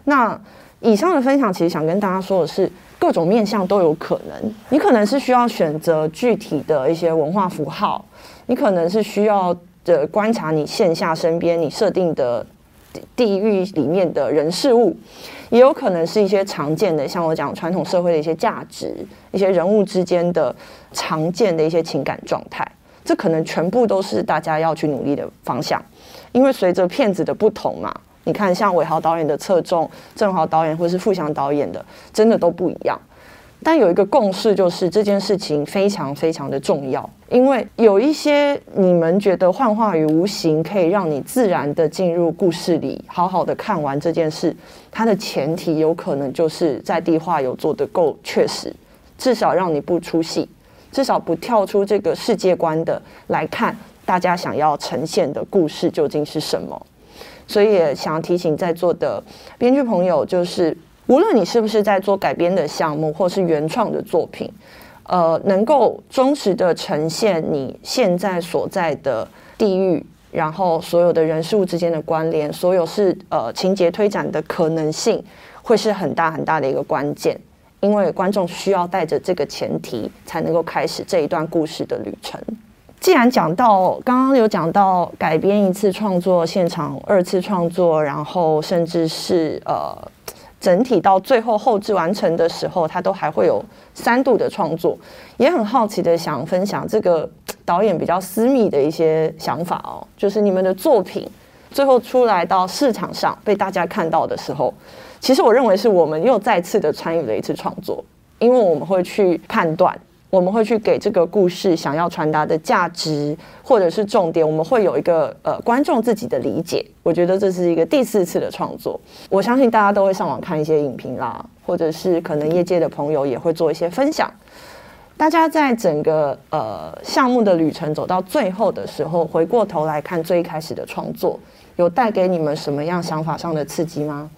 那。以上的分享其实想跟大家说的是，各种面向都有可能。你可能是需要选择具体的一些文化符号，你可能是需要的观察你线下身边你设定的地域里面的人事物，也有可能是一些常见的，像我讲传统社会的一些价值，一些人物之间的常见的一些情感状态。这可能全部都是大家要去努力的方向，因为随着片子的不同嘛。你看，像韦豪导演的侧重，郑豪导演或是富祥导演的，真的都不一样。但有一个共识，就是这件事情非常非常的重要。因为有一些你们觉得幻化于无形，可以让你自然的进入故事里，好好的看完这件事。它的前提有可能就是在地化有做的够确实，至少让你不出戏，至少不跳出这个世界观的来看，大家想要呈现的故事究竟是什么。所以也想要提醒在座的编剧朋友，就是无论你是不是在做改编的项目，或是原创的作品，呃，能够忠实的呈现你现在所在的地域，然后所有的人事物之间的关联，所有是呃情节推展的可能性，会是很大很大的一个关键，因为观众需要带着这个前提，才能够开始这一段故事的旅程。既然讲到刚刚有讲到改编一次创作现场，二次创作，然后甚至是呃整体到最后后置完成的时候，它都还会有三度的创作，也很好奇的想分享这个导演比较私密的一些想法哦，就是你们的作品最后出来到市场上被大家看到的时候，其实我认为是我们又再次的参与了一次创作，因为我们会去判断。我们会去给这个故事想要传达的价值，或者是重点，我们会有一个呃观众自己的理解。我觉得这是一个第四次的创作，我相信大家都会上网看一些影评啦，或者是可能业界的朋友也会做一些分享。大家在整个呃项目的旅程走到最后的时候，回过头来看最开始的创作，有带给你们什么样想法上的刺激吗？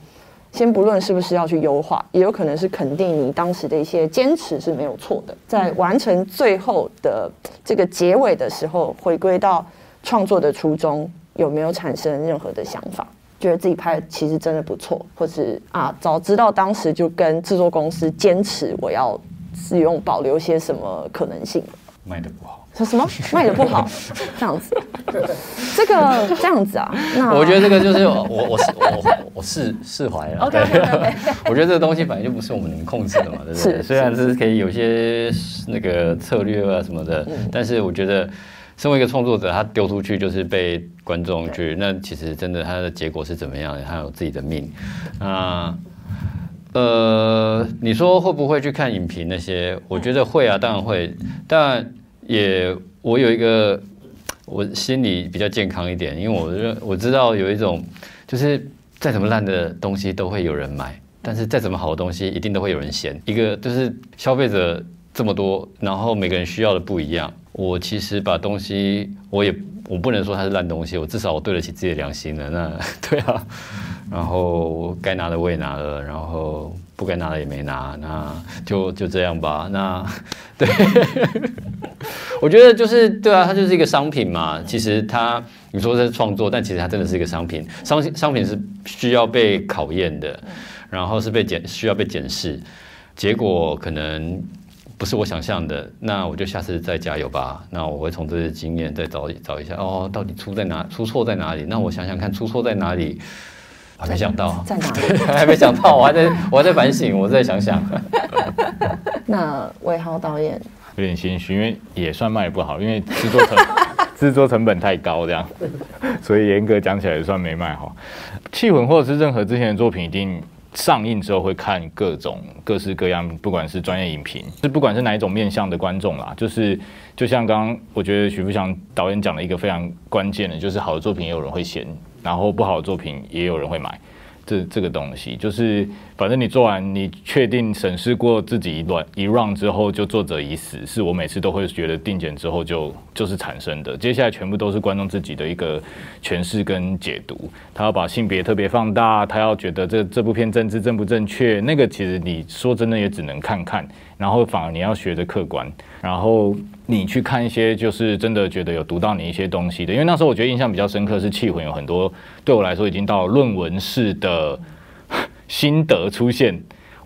先不论是不是要去优化，也有可能是肯定你当时的一些坚持是没有错的。在完成最后的这个结尾的时候，回归到创作的初衷，有没有产生任何的想法？觉得自己拍的其实真的不错，或是啊，早知道当时就跟制作公司坚持我要使用保留些什么可能性。卖的不好。说什么 卖的不好？这样子，这个这样子啊？那我觉得这个就是我 我是我我释释怀了。OK 我觉得这个东西本来就不是我们能控制的嘛，对不对？是虽然是可以有些那个策略啊什么的，但是我觉得身为一个创作者，他丢出去就是被观众去，那其实真的他的结果是怎么样的，他有自己的命。那呃，你说会不会去看影评那些？我觉得会啊，当然会，但也我有一个我心里比较健康一点，因为我认我知道有一种就是再怎么烂的东西都会有人买，但是再怎么好的东西一定都会有人嫌。一个就是消费者这么多，然后每个人需要的不一样。我其实把东西，我也我不能说它是烂东西，我至少我对得起自己的良心了。那 对啊，然后该拿的我也拿了，然后不该拿的也没拿，那就就这样吧。那对，我觉得就是对啊，它就是一个商品嘛。其实它你说是创作，但其实它真的是一个商品。商商品是需要被考验的，然后是被检需要被检视，结果可能不是我想象的，那我就下次再加油吧。那我会从这些经验再找找一下，哦，到底出在哪，出错在哪里？那我想想看，出错在哪里？我还没想到，在哪里？还没想到，我还在我还在反省，我再想想。那魏浩导演，有点心虚，因为也算卖得不好，因为制作成 制作成本太高，这样，所以严格讲起来也算没卖好。气魂或者是任何之前的作品，一定上映之后会看各种各式各样，不管是专业影评，是不管是哪一种面向的观众啦，就是就像刚刚我觉得许富祥导演讲了一个非常关键的，就是好的作品也有人会嫌，然后不好的作品也有人会买。这这个东西，就是反正你做完，你确定审视过自己一段一 run 之后，就作者已死，是我每次都会觉得定检之后就就是产生的。接下来全部都是观众自己的一个诠释跟解读。他要把性别特别放大，他要觉得这这部片政治正不正确，那个其实你说真的也只能看看，然后反而你要学着客观，然后你去看一些就是真的觉得有读到你一些东西的。因为那时候我觉得印象比较深刻是《气魂》有很多对我来说已经到论文式的心得出现。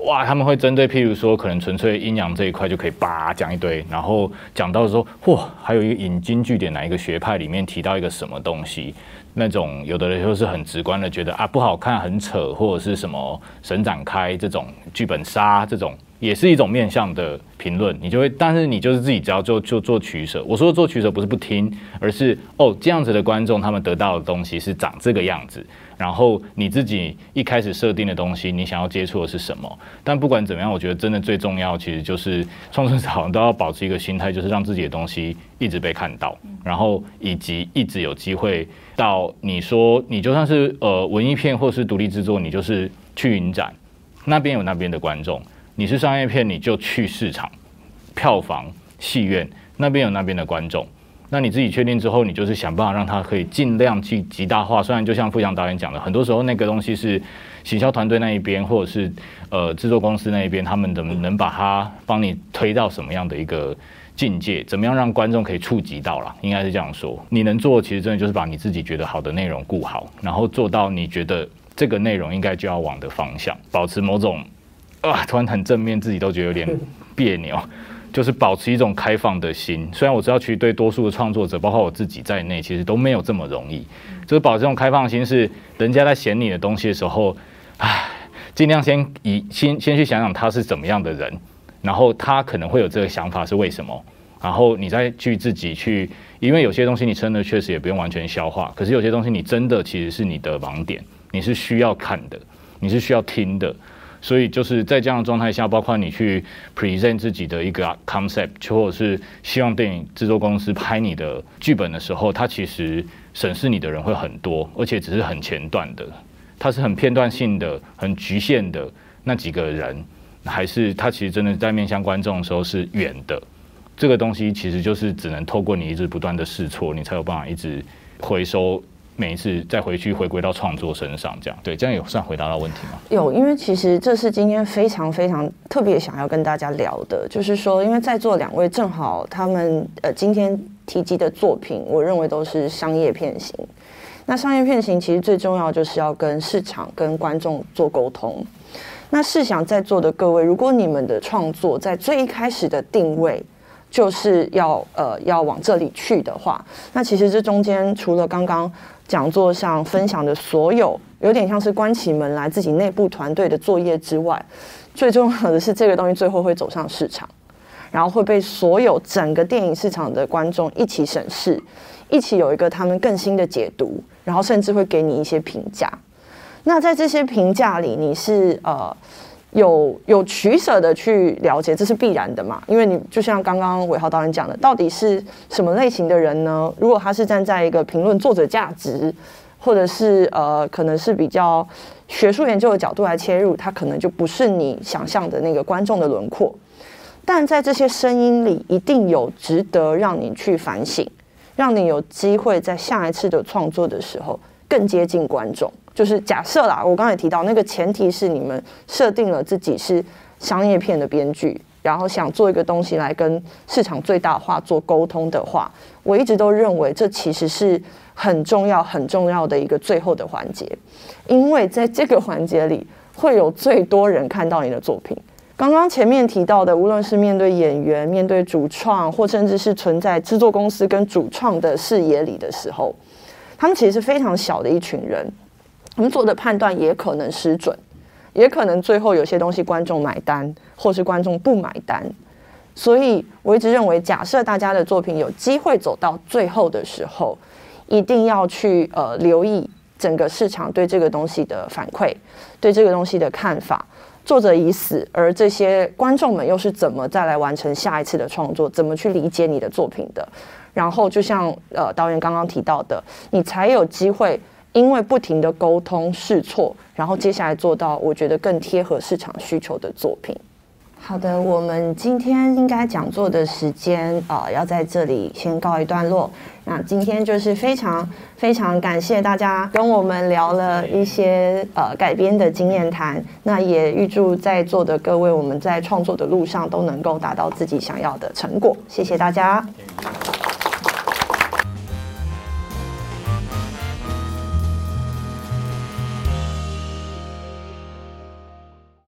哇，他们会针对譬如说可能纯粹阴阳这一块就可以叭讲一堆，然后讲到说嚯，还有一个引经据典，哪一个学派里面提到一个什么东西，那种有的人就是很直观的觉得啊不好看、很扯，或者是什么神展开这种剧本杀这种。也是一种面向的评论，你就会，但是你就是自己只要就就做取舍。我说的做取舍不是不听，而是哦这样子的观众他们得到的东西是长这个样子，然后你自己一开始设定的东西，你想要接触的是什么？但不管怎么样，我觉得真的最重要，其实就是创作者好像都要保持一个心态，就是让自己的东西一直被看到，然后以及一直有机会到你说你就算是呃文艺片或是独立制作，你就是去影展，那边有那边的观众。你是商业片，你就去市场、票房、戏院那边有那边的观众。那你自己确定之后，你就是想办法让它可以尽量去极大化。虽然就像富强导演讲的，很多时候那个东西是行销团队那一边，或者是呃制作公司那一边，他们怎么能把它帮你推到什么样的一个境界，怎么样让观众可以触及到了，应该是这样说。你能做，其实真的就是把你自己觉得好的内容顾好，然后做到你觉得这个内容应该就要往的方向，保持某种。啊，突然很正面，自己都觉得有点 别扭，就是保持一种开放的心。虽然我知道，其实对多数的创作者，包括我自己在内，其实都没有这么容易。就是保持这种开放心，是人家在嫌你的东西的时候，唉，尽量先以先先去想想他是怎么样的人，然后他可能会有这个想法是为什么，然后你再去自己去，因为有些东西你真的确实也不用完全消化，可是有些东西你真的其实是你的盲点，你是需要看的，你是需要听的。所以就是在这样的状态下，包括你去 present 自己的一个 concept，或者是希望电影制作公司拍你的剧本的时候，它其实审视你的人会很多，而且只是很前段的，它是很片段性的、很局限的那几个人，还是他其实真的在面向观众的时候是远的。这个东西其实就是只能透过你一直不断的试错，你才有办法一直回收每一次再回去回归到创作身上，这样对，这样有算回答到问题吗？有，因为其实这是今天非常非常特别想要跟大家聊的，就是说，因为在座两位正好他们呃今天提及的作品，我认为都是商业片型。那商业片型其实最重要就是要跟市场、跟观众做沟通。那试想在座的各位，如果你们的创作在最一开始的定位就是要呃要往这里去的话，那其实这中间除了刚刚讲座上分享的所有，有点像是关起门来自己内部团队的作业之外，最重要的是这个东西最后会走上市场，然后会被所有整个电影市场的观众一起审视，一起有一个他们更新的解读，然后甚至会给你一些评价。那在这些评价里，你是呃有有取舍的去了解，这是必然的嘛？因为你就像刚刚伟豪导演讲的，到底是什么类型的人呢？如果他是站在一个评论作者价值，或者是呃可能是比较学术研究的角度来切入，他可能就不是你想象的那个观众的轮廓。但在这些声音里，一定有值得让你去反省，让你有机会在下一次的创作的时候更接近观众。就是假设啦，我刚才提到那个前提是你们设定了自己是商业片的编剧，然后想做一个东西来跟市场最大化做沟通的话，我一直都认为这其实是很重要、很重要的一个最后的环节，因为在这个环节里会有最多人看到你的作品。刚刚前面提到的，无论是面对演员、面对主创，或甚至是存在制作公司跟主创的视野里的时候，他们其实是非常小的一群人。我们做的判断也可能失准，也可能最后有些东西观众买单，或是观众不买单。所以我一直认为，假设大家的作品有机会走到最后的时候，一定要去呃留意整个市场对这个东西的反馈，对这个东西的看法。作者已死，而这些观众们又是怎么再来完成下一次的创作？怎么去理解你的作品的？然后就像呃导演刚刚提到的，你才有机会。因为不停的沟通试错，然后接下来做到我觉得更贴合市场需求的作品。好的，我们今天应该讲座的时间啊，要在这里先告一段落。那今天就是非常非常感谢大家跟我们聊了一些呃改编的经验谈。那也预祝在座的各位，我们在创作的路上都能够达到自己想要的成果。谢谢大家。